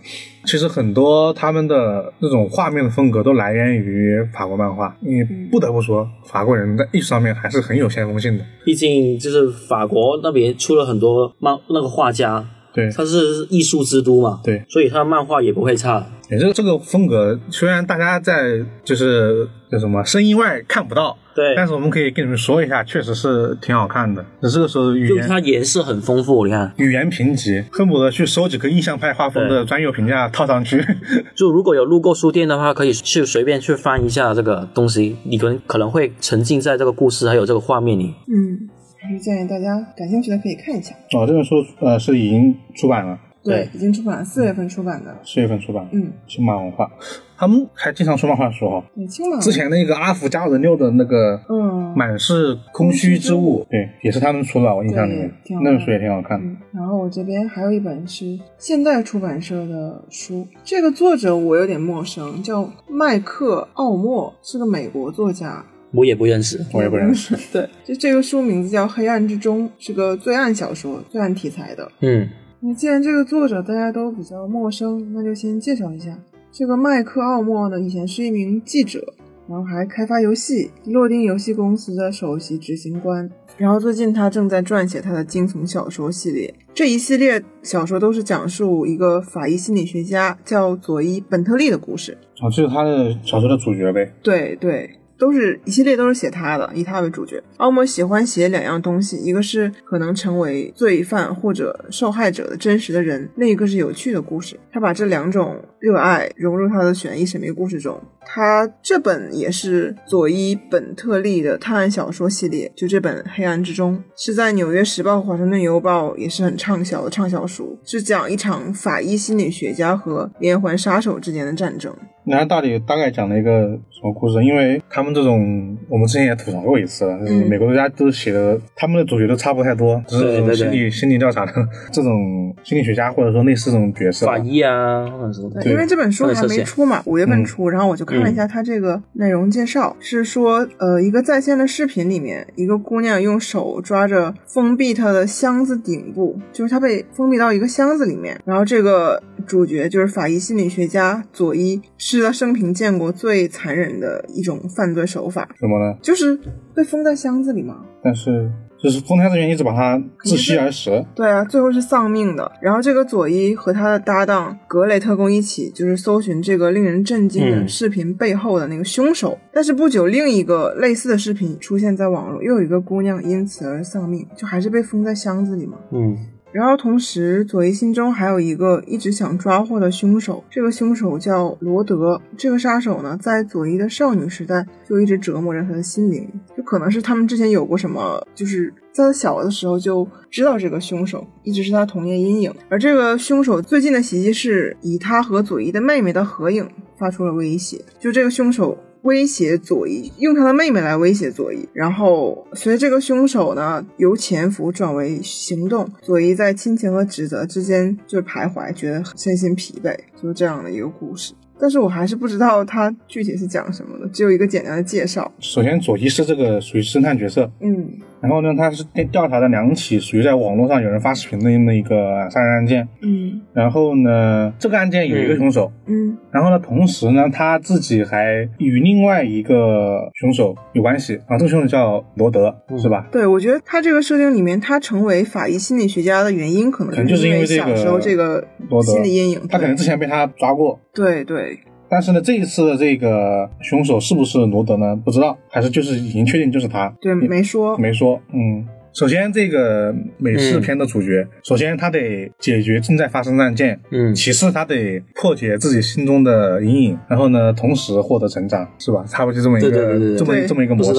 S1: 其实很多他们的那种画面的风格都来源于法国漫画，你不得不说，法国人在艺术上面还是很有先锋性的。
S3: 毕竟就是法国那边出了很多漫那个画家，
S1: 对，
S3: 它是艺术之都嘛，
S1: 对
S3: 所以它的漫画也不会差。
S1: 也这这个风格，虽然大家在就是叫什么声音外看不到，
S3: 对
S1: 但是我们可以跟你们说一下，确实是挺好看的。只是这个时候语言
S3: 就它颜色很丰富，你看，
S1: 语言贫瘠，恨不得去收几个印象派画风的专有评价套上去。
S3: 就如果有路过书店的话，可以去随便去翻一下这个东西，你可能可能会沉浸在这个故事还有这个画面里。
S4: 嗯，还是建议大家感兴趣的可以看一下。
S1: 哦，这本书呃是已经出版了，
S3: 对
S4: 已经出版了，四月份出版的。
S1: 四月份出版。
S4: 嗯，
S1: 青马文化，他们还经常出漫画书哈。
S4: 对，青马
S1: 之前那个阿福加人六的那个
S4: 嗯
S1: 满是空虚之物，对，也是他们出的，我印象里那本书也挺好看的。
S4: 嗯，然后我这边还有一本是现代出版社的书，这个作者我有点陌生，叫麦克奥默，是个美国作家。
S3: 我也不认识，
S1: 我也不认识。
S4: 对，就这个书名字叫《黑暗之中》，是个罪案小说，罪案题材的。
S3: 嗯，
S4: 那既然这个作者大家都比较陌生，那就先介绍一下。这个麦克奥默呢，以前是一名记者，然后还开发游戏，洛丁游戏公司的首席执行官。然后最近他正在撰写他的惊悚小说系列，这一系列小说都是讲述一个法医心理学家叫佐伊·本特利的故事。
S1: 哦，这是他的小说的主角呗。
S4: 对对，都是一系列都是写他的，以他为主角。奥默喜欢写两样东西，一个是可能成为罪犯或者受害者的真实的人，另一个是有趣的故事。他把这两种热爱融入他的悬疑神秘故事中。他这本也是佐伊·本特利的探案小说系列，就这本《黑暗之中》是在《纽约时报》《华盛顿邮报》也是很畅销的畅销书，是讲一场法医心理学家和连环杀手之间的战争。
S1: 那它到底大概讲了一个什么故事？因为他们这种，我们之前也吐槽过一次了，就是
S4: 嗯
S1: 美国作家都写的，他们的主角都差不太多，只是这种
S3: 对对对
S1: 心理心理调查的这种心理学家或者说类似这种角色。
S3: 法医啊，或者什么的
S4: 对，因为这本书还没出嘛，五月份出，然后我就看了一下它这个内容介绍，是说，呃，一个在线的视频里面，一个姑娘用手抓着封闭她的箱子顶部，就是她被封闭到一个箱子里面，然后这个主角就是法医心理学家佐伊，是他生平见过最残忍的一种犯罪手法，
S1: 怎么呢？
S4: 就是被封在箱子里嘛。
S1: 但是就是丰田这边一直把他窒息而死。
S4: 对啊，最后是丧命的。然后这个佐伊和他的搭档格雷特工一起，就是搜寻这个令人震惊的
S3: 嗯
S4: 视频背后的那个凶手。但是不久，另一个类似的视频出现在网络，又有一个姑娘因此而丧命，就还是被封在箱子里嘛。
S3: 嗯，
S4: 然后同时佐伊心中还有一个一直想抓获的凶手，这个凶手叫罗德。这个杀手呢，在佐伊的少女时代就一直折磨着她的心灵，就可能是他们之前有过什么，就是在他小的时候就知道这个凶手，一直是他童年阴影。而这个凶手最近的袭击是以他和佐伊的妹妹的合影发出了威胁，就这个凶手。威胁佐伊，用他的妹妹来威胁佐伊，然后随着这个凶手呢由潜伏转为行动，佐伊在亲情和指责之间就徘徊，觉得身心疲惫，就是这样的一个故事。但是我还是不知道它具体是讲什么的，只有一个简单的介绍。
S1: 首先，佐伊是这个属于侦探角色，
S4: 嗯，
S1: 然后呢，他是调查的两起属于在网络上有人发视频的那么一个杀人案件，
S4: 嗯。
S1: 然后呢，这个案件有一个凶手，
S4: 嗯。
S1: 然后呢，同时呢，他自己还与另外一个凶手有关系。啊，这个凶手叫罗德，是吧？
S4: 对，我觉得他这个设定里面，他成为法医心理学家的原因，可能
S1: 可能就是因
S4: 为
S1: 为这个
S4: 小时候这个
S1: 罗德。
S4: 心理阴影。
S1: 他可能之前被他抓过，
S4: 对对，
S1: 但是呢，这一次的这个凶手是不是罗德呢？不知道，还是就是已经确定就是他？
S4: 对，没说。
S1: 没说。嗯，首先这个美式片的主角，首先他得解决正在发生的案件，
S3: 嗯
S1: 其次他得破解自己心中的阴影，然后呢，同时获得成长，是吧？差不多就这么一个
S3: 对对对对对
S1: 这么这么一个模式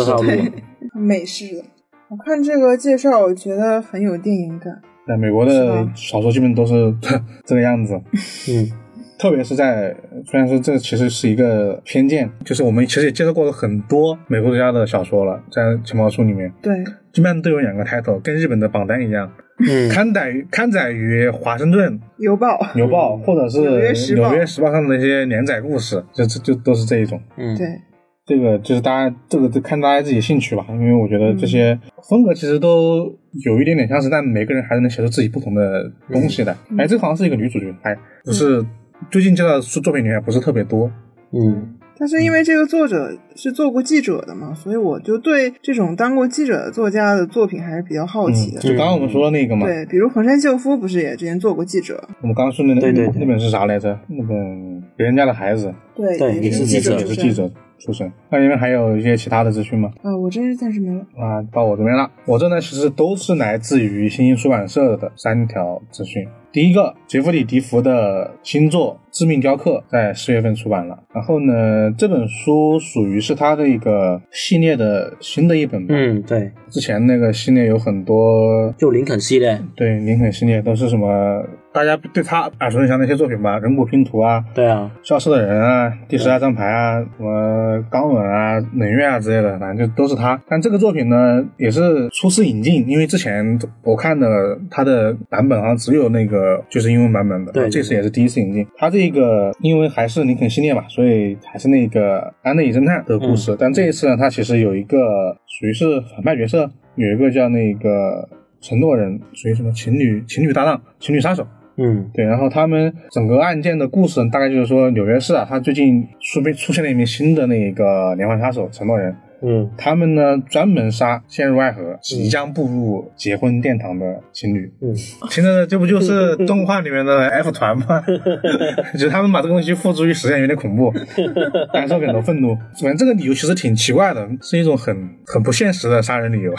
S4: 美式的。我看这个介绍，我觉得很有电影感。
S1: 对，美国的小说基本都是 这个样子。
S3: 嗯
S1: 特别是在，虽然说这其实是一个偏见，就是我们其实也接触过了很多美国作家的小说了，在情报书里面，
S4: 对，
S1: 基本上都有两个 title，跟日本的榜单一样，
S3: 嗯。
S1: 刊载于刊载于华盛顿
S4: 邮报。
S1: 邮报或者是
S4: 纽约时报。
S1: 纽约时报上的一些连载故事，就就就都是这一种。
S3: 嗯，
S4: 对，
S1: 这个就是大家这个就看大家自己兴趣吧，因为我觉得这些风格其实都有一点点相似，但每个人还是能写出自己不同的东西的。哎，这个好像是一个女主角，还不是最近介绍的作作品里面不是特别多。
S3: 嗯
S4: 但是因为这个作者是做过记者的嘛，所以我就对这种当过记者的作家的作品还是比较好奇的。
S1: 就刚刚我们说的那个嘛，
S4: 对，比如横山秀夫不是也之前做过记者？
S1: 我们刚刚说的那
S3: 对对对
S1: 那本是啥来着？那本别人家的孩子，
S4: 对
S3: 对也是记者
S1: 也是记者出身。那你们还有一些其他的资讯吗？
S4: 啊，我这是暂时没了。
S1: 啊，到我这边了。我这呢其实都是来自于新星出版社的三条资讯。第一个，杰弗里·迪福的新作《致命雕刻》在四月份出版了。然后呢，这本书属于是他的一个系列的新的一本吧。
S3: 嗯，对，
S1: 之前那个系列有很多，
S3: 就林肯系列，
S1: 对林肯系列都是什么？大家对他耳熟能详的一些作品吧，《人骨拼图》啊，
S3: 对啊，
S1: 消失的人啊，第十二张牌啊，什么钢吻啊、冷月啊之类的，反正就都是他。但这个作品呢，也是初次引进，因为之前我看的他的版本好像只有那个就是英文版本的，
S3: 对对
S1: 这次也是第一次引进。他这个因为还是林肯系列嘛，所以还是那个安内侦探的故事。但这一次呢，他其实有一个属于是反派角色，有一个叫那个承诺人，属于什么情侣情侣搭档、情侣杀手。
S3: 嗯。
S1: 对，然后他们整个案件的故事大概就是说，纽约市啊，他最近出被出现了一名新的那个连环杀手承诺人，
S3: 嗯
S1: 他们呢专门杀陷入爱河、即将步入结婚殿堂的情侣。
S3: 嗯，
S1: 听着这不就是动画里面的 F 团吗？就他们把这个东西付诸于实践，有点恐怖，感受很多愤怒。反正这个理由其实挺奇怪的，是一种很很不现实的杀人理由。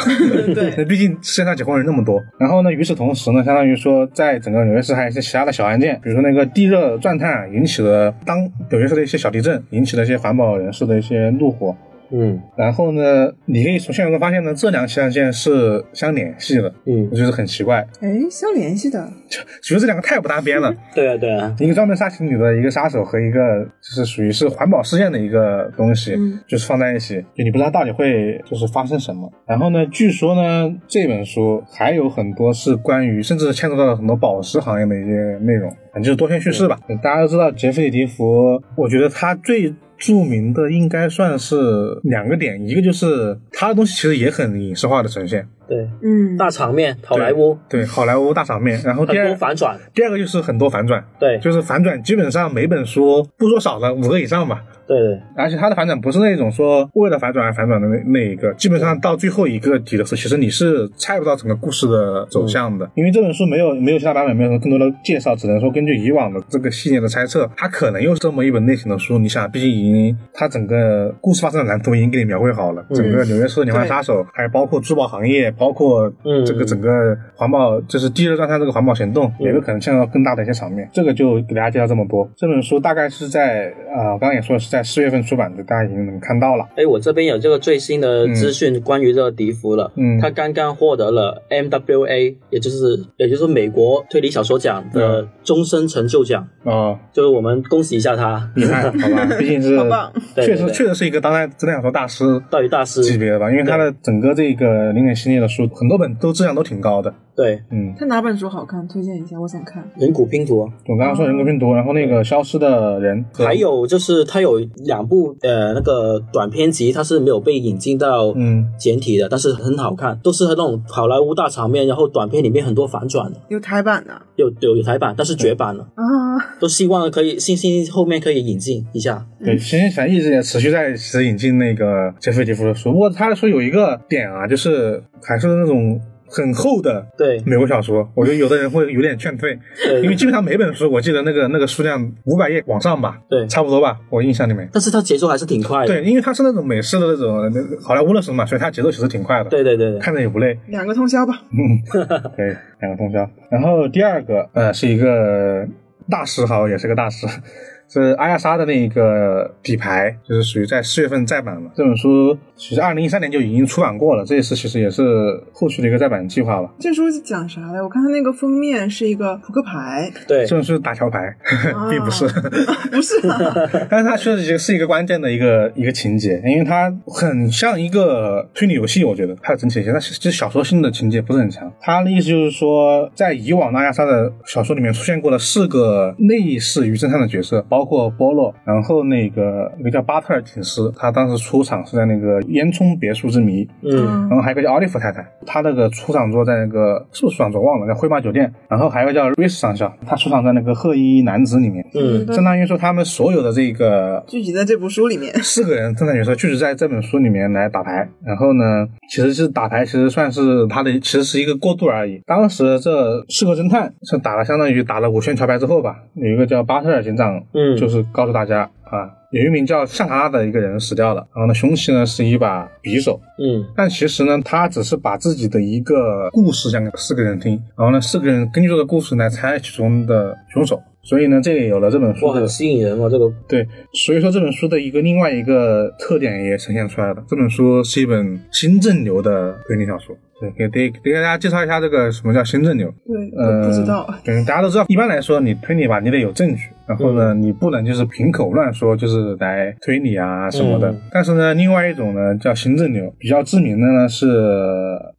S4: 对，
S1: 毕竟世界上结婚人那么多。然后呢，与此同时呢，相当于说，在整个纽约市还有一些其他的小案件，比如说那个地热钻探引起了当纽约市的一些小地震，引起了一些环保人士的一些怒火。
S3: 嗯
S1: 然后呢，你可以从现有中发现呢，这两起案件是相联系的，
S3: 嗯
S1: 我，觉得很奇怪，
S4: 哎，相联系的。
S1: 就觉得这两个太不搭边了。
S3: 对啊对啊，
S1: 一个专门杀情侣的一个杀手和一个就是属于是环保事件的一个东西，
S4: 嗯
S1: 就是放在一起，就你不知道到底会就是发生什么。然后呢，据说呢这本书还有很多是关于甚至牵扯到了很多宝石行业的一些内容，反正就是多线叙事吧。大家都知道杰弗里·迪福，我觉得他最。著名的应该算是两个点，一个就是他的东西其实也很影视化的呈现，
S3: 对，
S4: 嗯，
S3: 大场面，好莱坞，
S1: 对好莱坞大场面。然后第二
S3: 多反转，
S1: 第二个就是很多反转，
S3: 对。
S1: 就是反转，基本上每本书不说少了五个以上吧。
S3: 对对，
S1: 而且它的反转不是那种说为了反转而反转的那那一个，基本上到最后一个题的时候，其实你是猜不到整个故事的走向的，因为这本书没有没有其他版本，没有更多的介绍，只能说根据以往的这个系列的猜测，它可能又是这么一本类型的书。你想，毕竟已经它整个故事发生的蓝图已经给你描绘好了，整个纽约市的连环杀手，还有包括珠宝行业，包括
S3: 嗯
S1: 这个整个环保，就是第二战它这个环保行动，也有可能牵扯到更大的一些场面。这个就给大家介绍这么多。这本书大概是在呃，刚刚也说了是在四月份出版的，大家已经能看到了。
S3: 哎，我这边有这个最新的资讯关于这个笛福了，
S1: 嗯。
S3: 他刚刚获得了 MWA，也就是也就是美国推理小说奖的终身成就奖，
S1: 哦，
S3: 就是我们恭喜一下他，
S1: 厉害，好吧，毕竟是
S4: 好棒。
S1: 确实确实是一个当代侦探小说大师
S3: 到底大师，
S1: 级别的吧，因为他的整个这个灵感系列的书，很多本都质量都挺高的。
S3: 对。
S1: 嗯，
S4: 他哪本书好看？推荐一下，我想看。
S3: 人骨拼图。啊。
S1: 我刚刚说人骨拼图，然后那个消失的人，
S3: 还有就是，他有两部呃那个短篇集，它是没有被引进到
S1: 嗯。
S3: 简体的，但是很好看，都是那种好莱坞大场面，然后短片里面很多反转的，
S4: 有台版的？
S3: 有有有台版，但是绝版了，
S4: 啊，
S3: 都希望可以星星后面可以引进一下。
S1: 对，星星想一直也持续在其实引进那个杰弗里·迪夫的书，不过他的书有一个点啊，就是还是那种很厚的
S3: 对
S1: 美国小说，我觉得有的人会 有点劝退，
S3: 对，
S1: 因为基本上每本书我记得那个那个数量五百页往上吧，
S3: 对
S1: 差不多吧，我印象里面。
S3: 但是它节奏还是挺快的。
S1: 对，因为它是那种美式的那种那个好莱坞的书嘛，所以它节奏其实挺快的，
S3: 对对对对，
S1: 看着也不累。
S4: 两个通宵吧。
S1: 可以，两个通宵。然后第二个，呃，是一个大师，好，也是个大师，是阿亚莎的那个底牌，就是属于在四月份再版了。这本书其实二零一三年就已经出版过了，这一次其实也是后续的一个再版计划吧。
S4: 这书是讲啥的？我看它那个封面是一个扑克牌，
S3: 对
S1: 这本书是打桥牌，并不是。
S4: 不是啊，
S1: 但是它确实是一个关键的一个一个情节，因为它很像一个推理游戏，我觉得它的整体性，但其实小说性的情节不是很强。它的意思就是说，在以往的阿亚莎的小说里面出现过了四个类似于侦探的角色，包括波洛，然后那个一个叫巴特尔警司，他当时出场是在那个烟囱别墅之谜，
S3: 嗯
S1: 然后还有一个叫奥利弗太太，他那个出场作在那个是不是出场作忘了，在灰马酒店。然后还有一个叫瑞斯上校，他出场在那个褐衣男子里面。
S3: 嗯
S1: 相当于说他们所有的这个
S4: 聚集在这部书里面。
S1: 四个人侦探角色聚集在这本书里面来打牌。然后呢，其实是打牌，其实算是他的，其实是一个过渡而已。当时这四个侦探是打了相当于打了五圈桥牌之后吧，有一个叫巴特尔警长，
S3: 嗯
S1: 就是告诉大家啊。有一名叫夏塔拉的一个人死掉了，然后呢，凶器呢是一把匕首，
S3: 嗯
S1: 但其实呢，他只是把自己的一个故事讲给四个人听，然后呢，四个人根据这个故事来猜其中的凶手，所以呢，这里有了这本书
S3: 哇，很吸引人嘛，这个
S1: 对，所以说这本书的一个另外一个特点也呈现出来了。这本书是一本新正流的推理小说。对，给给给大家介绍一下这个什么叫新正流。
S4: 对，
S1: 呃，
S4: 我不知道。
S1: 对，大家都知道，一般来说你推理吧，你得有证据，然后呢，你不能就是凭口乱说，就是来推理啊什么的。
S3: 嗯
S1: 但是呢，另外一种呢叫新正流，比较知名的呢是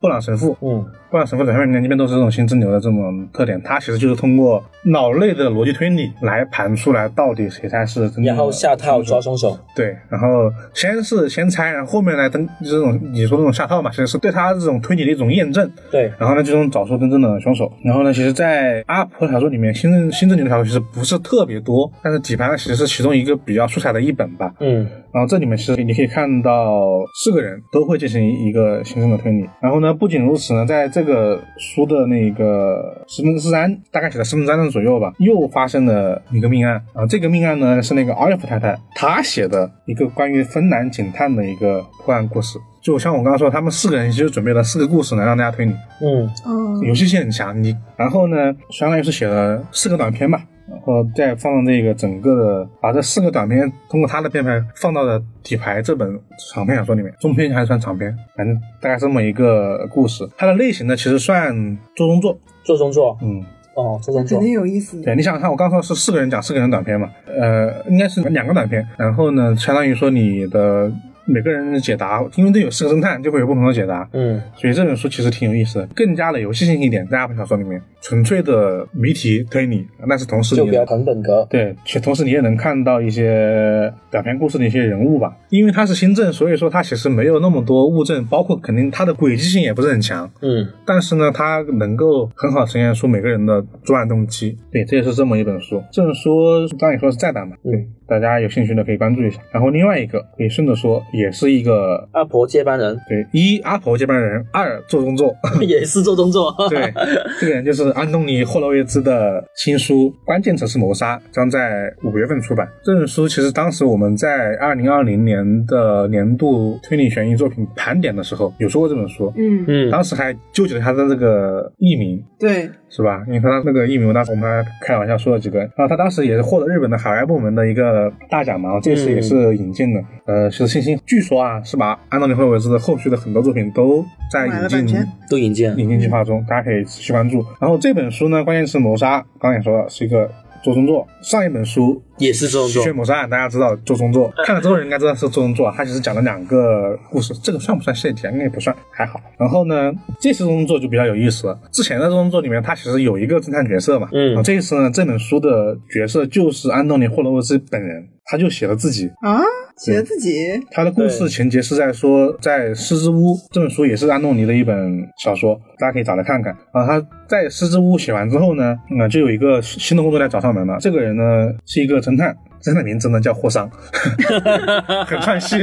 S1: 布朗神父。
S3: 嗯
S1: 布朗神父短片里面基本都是这种新正流的这种特点，他其实就是通过脑内的逻辑推理来盘出来到底谁才是真正的
S3: 然后下套抓凶手，
S1: 对，然后先是先猜，然后后面来登这种你说这种下套嘛，其实是对他这种推理的一种验证。
S3: 对，
S1: 然后呢，最终找出真正的凶手。然后呢，其实，在阿普小说里面，新正新正流的小说其实不是特别多，但是底盘呢其实是其中一个比较出彩的一本吧。
S3: 嗯
S1: 然后这里面其实你可以看到四个人都会进行一个新生的推理。然后呢，不仅如此呢，在这个书的那个十分之三，大概写在十分之三左右吧，又发生了一个命案。啊，这个命案呢是那个奥利弗太太她写的一个关于芬兰警探的一个破案故事。就像我刚刚说，他们四个人其实准备了四个故事来让大家推理。
S3: 嗯
S4: 嗯，
S1: 游戏性很强。你然后呢，相当于是写了四个短片吧，然后再放这个整个的，把这四个短片通过他的编排放到了底牌这本长篇小说里面，中篇还是算长篇，反正大概这么一个故事。它的类型呢，其实算做中作，
S3: 做中作
S1: 嗯，
S3: 哦，做中作
S4: 肯，定有意思。
S1: 对，你想想看，我刚说是四个人讲四个人短片嘛，呃，应该是两个短片，然后呢，相当于说你的每个人的解答，因为这有四个侦探，就会有不同的解答，
S3: 嗯。
S1: 所以这本书其实挺有意思的，更加的游戏性一点，在阿本小说里面，纯粹的谜题推理，但是同时
S3: 就比较
S1: 你也
S3: 很本格，
S1: 对，且同时你也能看到一些短篇故事的一些人物吧。因为它是新政，所以说它其实没有那么多物证，包括肯定它的轨迹性也不是很强，
S3: 嗯。
S1: 但是呢，它能够很好呈现出每个人的作案动机。对，这也是这么一本书。这本书当然也说是再版吧，对，大家有兴趣的可以关注一下。然后另外一个可以顺着说，也是一个
S3: 阿婆接班人
S1: 对一阿婆接班人，二做工作。
S3: 也是做动作，
S1: 对，这个人就是安东尼·霍洛维兹的新书《关键城市谋杀》，将在五月份出版。这本书其实当时我们在二零二零年的年度推理悬疑作品盘点的时候有说过这本书，
S4: 嗯，
S3: 嗯，
S1: 当时还纠结了他的这个艺名。
S4: 对，
S1: 是吧？因为他那个艺名，当时我们还开玩笑说了几个。然后他当时也是获得日本的海外部门的一个大奖嘛，这次也是引进的。呃，其实星星，据说啊是把安东尼·霍洛维兹的后续的很多作品都在引进
S3: 都引进，
S1: 引进计划中，大家可以持续关注。然后这本书呢，关键是谋杀，刚才也说了是一个做中作。上一本书
S3: 也是做动《作
S1: 血，谋杀案》，大家知道周中作，看了之后人应该知道是周中作。他其实讲了两个故事，这个算不算泄题啊？应该也不算，还好。然后呢，这次周中作就比较有意思了。之前的中作里面，他其实有一个侦探角色嘛，
S3: 嗯
S1: 这一次呢，这本书的角色就是安东尼·霍洛沃斯本人，他就写了自己。
S4: 啊，写的自己，
S1: 他的故事情节是在说，在《狮子屋》这本书也是安东尼的一本小说，大家可以找来看看。啊，他在《狮子屋》写完之后呢，那、就有一个新的工作来找上门了。这个人呢是一个侦探，侦探名字呢叫霍桑，很串戏。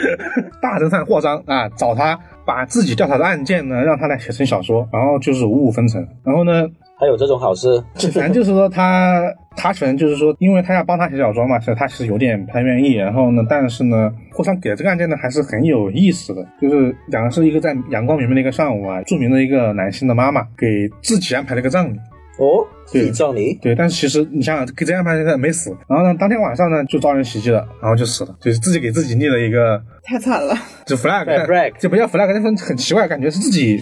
S1: 大侦探霍桑啊，找他把自己调查的案件呢，让他来写成小说，然后就是五五分成。然后呢，
S3: 还有这种好事，
S1: 反正就是说他他可能就是说，因为他要帮他写小说嘛，所以他其实有点不太愿意。然后呢，但是呢，霍桑给这个案件呢还是很有意思的，就是讲的是一个在阳光明媚的一个上午啊，著名的一个男性的妈妈给自己安排了一个葬礼。
S3: 哦，
S1: 对
S3: 体葬礼，
S1: 对，但是其实你想想，给这安排的没死，然后呢，当天晚上呢就遭人袭击了，然后就死了，就是自己给自己立了一个
S4: 太惨了。
S1: 就
S3: flag，flag，
S1: 就不叫 flag，但是很奇怪，感觉是自己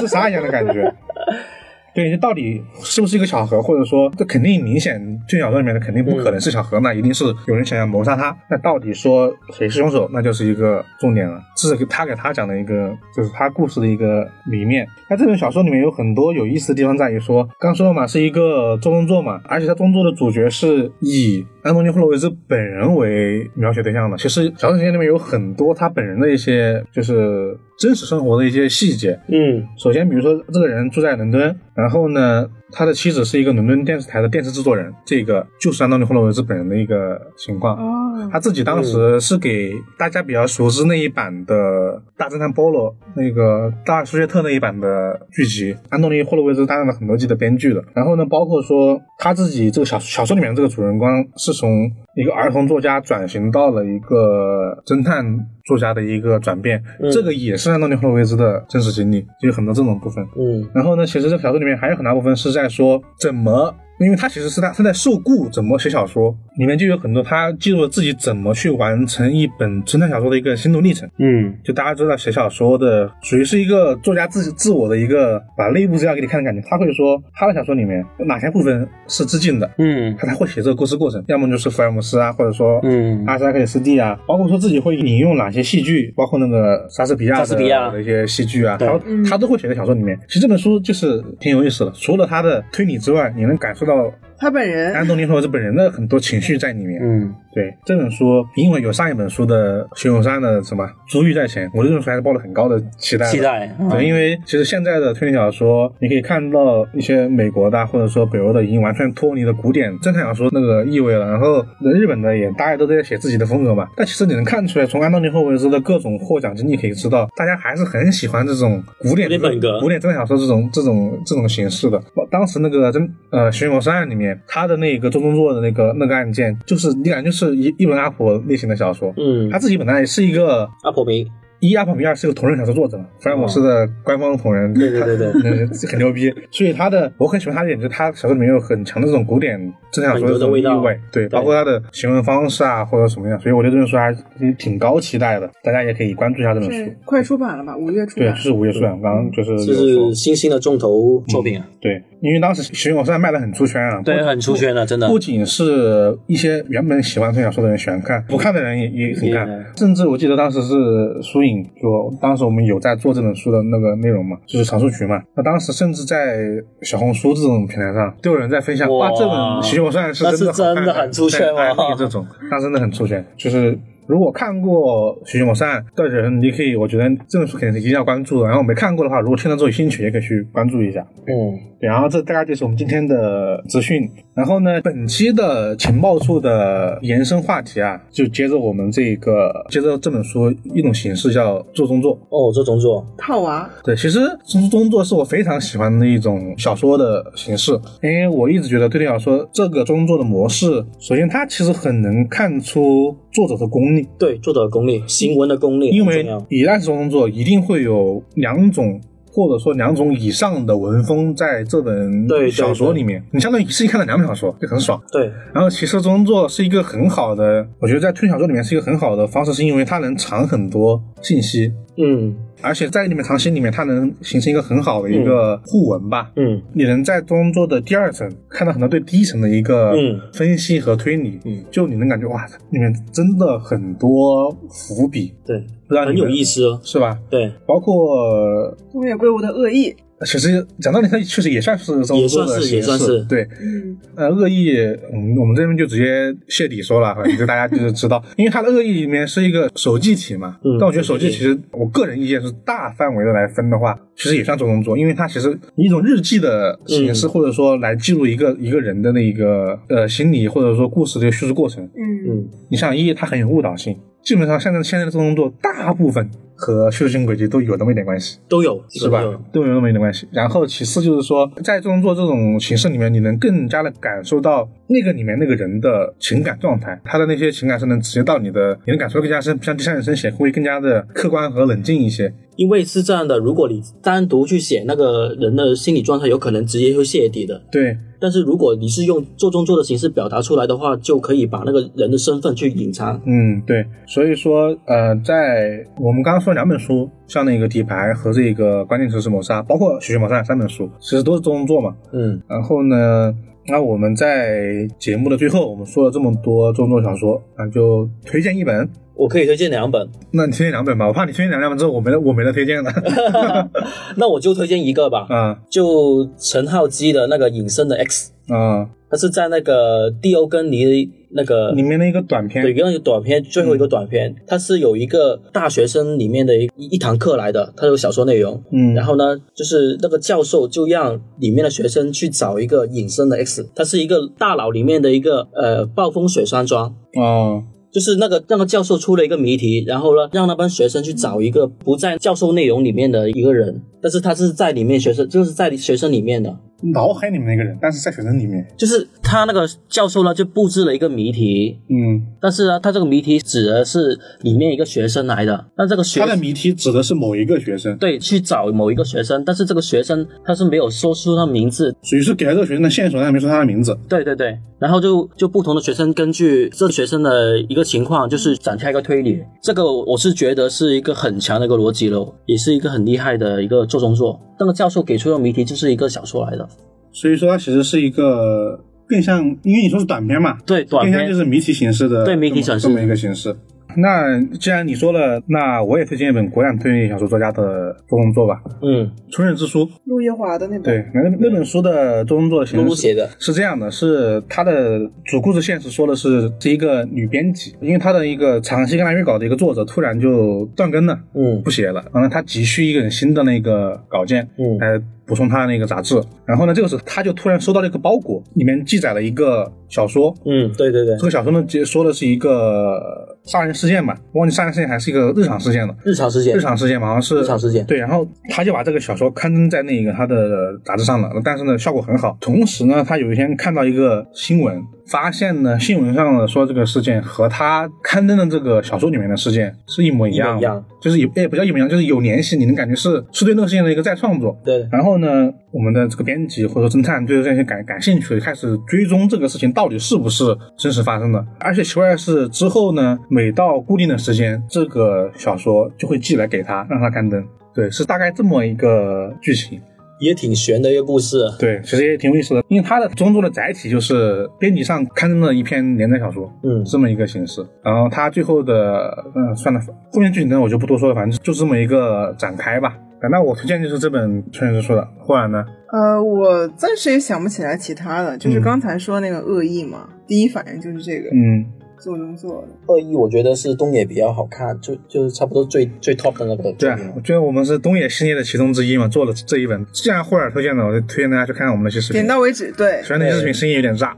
S1: 自杀一样的感觉。对，这到底是不是一个巧合，或者说这肯定明显，这小说里面的肯定不可能是巧合，那一定是有人想要谋杀他。那到底说谁是凶手，那就是一个重点了。这是给他给他讲的一个，就是他故事的一个谜面。那这本小说里面有很多有意思的地方，在于说，刚说了嘛，是一个中东作嘛，而且他中作的主角是以安东尼·霍洛维兹本人为描写对象的。其实小丑时间里面有很多他本人的一些，就是真实生活的一些细节。
S3: 嗯
S1: 首先，比如说这个人住在伦敦，然后呢，他的妻子是一个伦敦电视台的电视制作人，这个就是安东尼·霍洛维兹本人的一个情况。
S4: 哦，
S1: 他自己当时是给大家比较熟知那一版的《大侦探波罗》那个大舒杰特那一版的剧集，安东尼·霍洛维兹担任了很多季的编剧的。然后呢，包括说他自己这个小小说里面的这个主人公是从一个儿童作家转型到了一个侦探作家的一个转变，
S3: 嗯
S1: 这个也是安东尼·霍洛维兹的真实经历，就有很多这种部分。
S3: 嗯
S1: 然后呢，其实这个小说里面还有很大部分是在说怎么，因为他其实是他他在受雇怎么写小说，里面就有很多他记录了自己怎么去完成一本侦探小说的一个心路历程。
S3: 嗯
S1: 就大家知道写小说的，属于是一个作家自己自我的一个把内部资料给你看的感觉。他会说他的小说里面有哪些部分是致敬的，
S3: 嗯
S1: 他才会写这个故事过程，要么就是福尔摩斯啊，或者说
S3: 嗯
S1: 阿斯加克里斯蒂啊，包括说自己会引用哪些戏剧，包括那个莎士比亚
S3: 莎士比亚
S1: 的一些戏剧啊，
S3: 对
S1: 他他都会写在小说里面。其实这本书就是挺有意思的，除了他的推理之外，你能感受到
S4: 他本人
S1: 安东尼·霍洛维兹本人的很多情绪在里面。
S3: 嗯
S1: 对这本书，因为有上一本书的《熊永山的什么珠玉在前，我对这本书还是抱了很高的期待的。
S3: 期待，
S1: 对，因为其实现在的推理小说，你可以看到一些美国的啊或者说北欧的已经完全脱离了古典侦探小说那个意味了。然后日本的也大家都在写自己的风格嘛。但其实你能看出来，从安东尼·霍维兹的各种获奖经历可以知道，大家还是很喜欢这种古典
S3: 古典本格
S1: 古典侦探小说这种这种这种形式的。当时那个侦呃《寻魔杀案》里面，他的那个周中作的那个那个案件，就是你感觉就是一一本阿婆类型的小说。
S3: 嗯
S1: 他，自己本来也是一个
S3: 阿婆名，
S1: 一阿婆米尔是个同人小说作者嘛，福尔摩斯的官方同人，
S3: 对对对对。
S1: 对，很牛逼。所以他的我很喜欢他的一点，就是他小说里面有很强的这种古典正向小说
S3: 的味道。
S1: 味，对，包括他的行文方式啊或者什么样，所以我对这本书还是挺高期待的，大家也可以关注一下这本书。
S4: 快出版了吧？五月出
S1: 对。是五月出版，刚刚就是
S3: 这是新兴的重头作品啊，
S1: 对，因为当时《寻魔山》卖的很出圈啊，
S3: 对，很出圈的，真的。
S1: 不仅是一些原本喜欢这小说的人喜欢看，不看的人也也很看。甚至我记得当时是书影说，当时我们有在做这本书的那个内容嘛，就是常书局嘛。那当时甚至在小红书这种平台上，都有人在分享，
S3: 哇
S1: 哇，这本《寻魔山》是
S3: 是
S1: 真的
S3: 很出圈
S1: 对
S3: 哦
S1: 安利这种，那真的很出圈，就是。如果看过《寻魔善》的人，你可以，我觉得这本书肯定是一定要关注的。然后没看过的话，如果听了之后有兴趣，也可以去关注一下。
S3: 嗯，
S1: 对，然后这大概就是我们今天的资讯。然后呢，本期的情报处的延伸话题啊，就接着我们这个，接着这本书一种形式叫做中作。
S3: 哦，做中作，
S4: 套娃，
S1: 对，其实中中作是我非常喜欢的一种小说的形式，因为我一直觉得推理小说这个中作的模式，首先它其实很能看出作者的功力，
S3: 对，作者的功力，行文的功力
S1: 因为。一旦是中作，一定会有两种。或者说两种以上的文风在这本小说里面，你相当于一次性看了两本小说，就很爽。
S3: 对，
S1: 然后其实中作是一个很好的，我觉得在推理小说里面是一个很好的方式，是因为它能藏很多信息，
S3: 嗯。
S1: 而且在里面藏心里面，它能形成一个很好的一个互文吧。
S3: 嗯。
S1: 你能在中作的第二层看到很多对第一层的一个
S3: 嗯。
S1: 分析和推理，
S3: 嗯。
S1: 就你能感觉哇，里面真的很多伏笔，
S3: 对，很
S1: 不知道你
S3: 有意思哦。
S1: 是吧？
S3: 对，
S1: 包括
S4: 东野圭吾的恶意，
S1: 其实讲道理，它确实也算是中
S3: 也算是
S1: 作的形式
S3: 也算是
S1: 对。
S4: 嗯，
S1: 呃，恶意，嗯，我们这边就直接泄底说了，反正就大家就是知道，因为它的恶意里面是一个手记体嘛，
S3: 嗯
S1: 但我觉得手记其实我个人意见是大范围的来分的话，其实也算中动作，因为它其实以一种日记的形式，或者说来记录一个一个人的那个呃心理或者说故事的一个叙述过程。
S4: 嗯，
S3: 嗯
S1: 你像一，它很有误导性，基本上现在现在的中动作大部分和叙事性轨迹都有那么一点关系。
S3: 都有
S1: 是吧
S3: 都有？
S1: 那么一点关系。然后其次就是说，在动作这种形式里面，你能更加的感受到那个里面那个人的情感状态，他的那些情感是能直接到你的，你能感受得更加深，像第三人称写会更加的客观和冷静一些。
S3: 因为是这样的，如果你单独去写那个人的心理状态，有可能直接会泄底的。
S1: 对，
S3: 但是如果你是用做中作的形式表达出来的话，就可以把那个人的身份去隐藏。
S1: 嗯，对，所以说，呃，在我们刚刚说两本书，像那个底牌和这个关键词是谋杀，包括血血谋杀三本书，其实都是做中作嘛。
S3: 嗯
S1: 然后呢，那我们在节目的最后，我们说了这么多中作小说，那就推荐一本。
S3: 我可以推荐两本，
S1: 那你推荐两本吧，我怕你推荐两本之后，我没得我没得推荐了。
S3: 那我就推荐一个吧，
S1: 嗯
S3: 就陈浩基的那个《隐身的 X》，
S1: 嗯，
S3: 它是在那个蒂欧根尼那个
S1: 里面的一个短片
S3: 对，一个短片最后一个短片，它是有一个大学生里面的一一堂课来的，它有小说内容。
S1: 嗯，
S3: 然后呢，就是那个教授就让里面的学生去找一个隐身的 X，它是一个大脑里面的一个呃暴风雪山庄。
S1: 啊
S3: 就是那个那个教授出了一个谜题，然后呢，让那帮学生去找一个不在教授内容里面的一个人，但是他是在里面学生，就是在学生里面的，
S1: 脑海里面那个人，但是在学生里面，
S3: 就是他那个教授呢就布置了一个谜题，
S1: 嗯，
S3: 但是呢，他这个谜题指的是里面一个学生来的，那这个学
S1: 他的谜题指的是某一个学生，
S3: 对去找某一个学生，但是这个学生他是没有说出他名字，
S1: 属于是给了这个学生的线索，但没说他的名字。
S3: 对对对，然后就就不同的学生根据这学生的一个情况，就是展开一个推理。这个我是觉得是一个很强的一个逻辑喽，也是一个很厉害的一个做中作。那个教授给出的谜题就是一个小说来的，
S1: 所以说，它其实是一个更像，因为你说是短片嘛，
S3: 对短
S1: 更像就，是谜题形式的，
S3: 对谜题形式。
S1: 这么一个形式。那既然你说了，那我也推荐一本国产推理小说作家的做动作吧，
S3: 嗯，《
S1: 春日之书》。
S4: 陆夜华的那本，
S1: 对，那那本书的做动作的形式是这样的，是他的主故事线是说的是是一个女编辑，因为她的一个长期跟她约稿的一个作者突然就断更了，
S3: 嗯。
S1: 不写了，然后呢，她急需一个人新的那个稿件，
S3: 嗯。
S1: 来补充他的那个杂志。然后呢，这个时候他就突然收到了一个包裹，里面记载了一个小说。
S3: 嗯，对对对
S1: 这，个小说呢，接说的是一个杀人事件吧，忘记杀人事件还是一个日常事件了。
S3: 日常事件
S1: 日，常事件嘛，好像是
S3: 日常事件
S1: 对，然后他就把这个小说刊登在那个他的杂志上了，但是呢，效果很好。同时呢，他有一天看到一个新闻，发现呢，新闻上的说这个事件和他刊登的这个小说里面的事件是一模一样的，
S3: 一一样
S1: 就是也也不叫一模一样，就是有联系，你能感觉是是对那个事件的一个再创作。
S3: 对，
S1: 然后呢，我们的这个编辑或者说侦探对这些感感兴趣，开始追踪这个事情到底是不是真实发生的。而且奇怪的是，之后呢，每到固定的时间，这个小说就会寄来给他，让他刊登。对，是大概这么一个剧情。
S3: 也挺悬的一个故事。
S1: 对，其实也挺有意思的，因为它的中作的载体就是编辑上刊登的一篇连载小说，
S3: 嗯
S1: 这么一个形式。然后它最后的，嗯，算了，后面剧情呢我就不多说了，反正就这么一个展开吧。那我推荐就是这本《春日之书》的，后来呢？
S4: 呃，我暂时也想不起来其他的，就是
S1: 嗯
S4: 刚才说那个恶意嘛，第一反应就是这个。
S1: 嗯，
S4: 做能做的。
S3: 二一我觉得是东野比较好看，就就是差不多最最 top 的那个
S1: 对我觉得我们是东野系列的其中之一嘛，做了这一本。既然霍尔推荐的，我就推荐大家去看看我们那些视频
S4: 点。到为止，对，
S1: 虽然那些视频声音有点炸。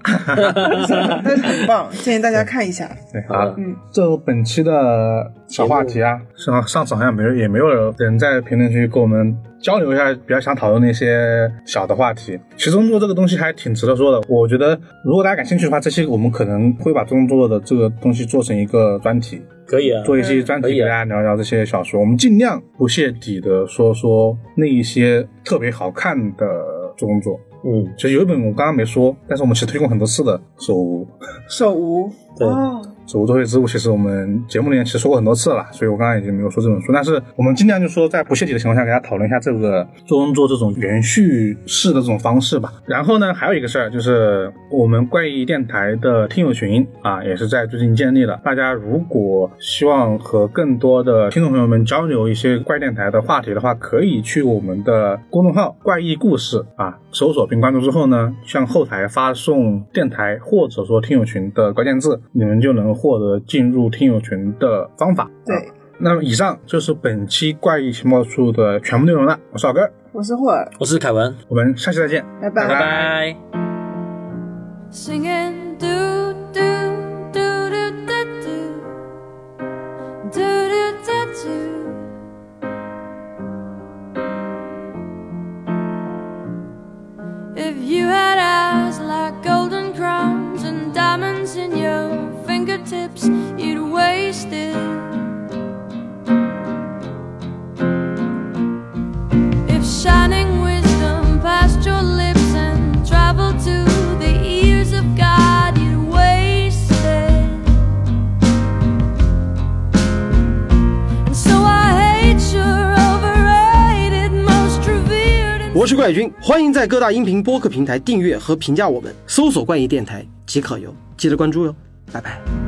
S4: 但是很棒，建议大家看一下。
S1: 对，好了，
S4: 嗯，
S1: 这本期的小话题啊，上上次好像没有也没有人在评论区给我们交流一下比较想讨论的一些小的话题。其中作这个东西还挺值得说的，我觉得如果大家感兴趣的话，这期我们可能会把中作的这个东西做成一个专题，
S3: 可以啊，
S1: 做一些专题
S3: 可以啊
S1: 给大家聊聊这些小说，我们尽量不泄底的说说那一些特别好看的中作。
S3: 嗯，
S1: 其实有一本我刚刚没说，但是我们其实推过很多次的《手无》。
S4: 手无，
S3: 对
S1: 无作为之物，其实我们节目里面其实说过很多次了，所以我刚刚已经没有说这本书。但是我们尽量就说在不泄题的情况下，给大家讨论一下这个做中做这种延续式的这种方式吧。然后呢，还有一个事儿就是我们怪异电台的听友群啊，也是在最近建立了。大家如果希望和更多的听众朋友们交流一些怪电台的话题的话，可以去我们的公众号“怪异故事”啊搜索并关注之后呢，向后台发送电台或者说听友群的关键字，你们就能获得进入听友群的方法。
S4: 对
S1: 啊那么以上就是本期怪异情报处的全部内容了。我是老根，
S4: 我是霍尔，
S3: 我是凯文，
S1: 我们下期再见，
S4: 拜拜
S3: 拜拜。
S2: singing do do do fingertips, you'd waste it. If shining wisdom passed your lips and traveled to the ears of God, you'd waste it. And so I hate your overrated, most revered. and
S5: 我是怪君，欢迎在各大音频播客平台订阅和评价我们，搜索“怪异电台”即可哟，记得关注哟， 拜拜。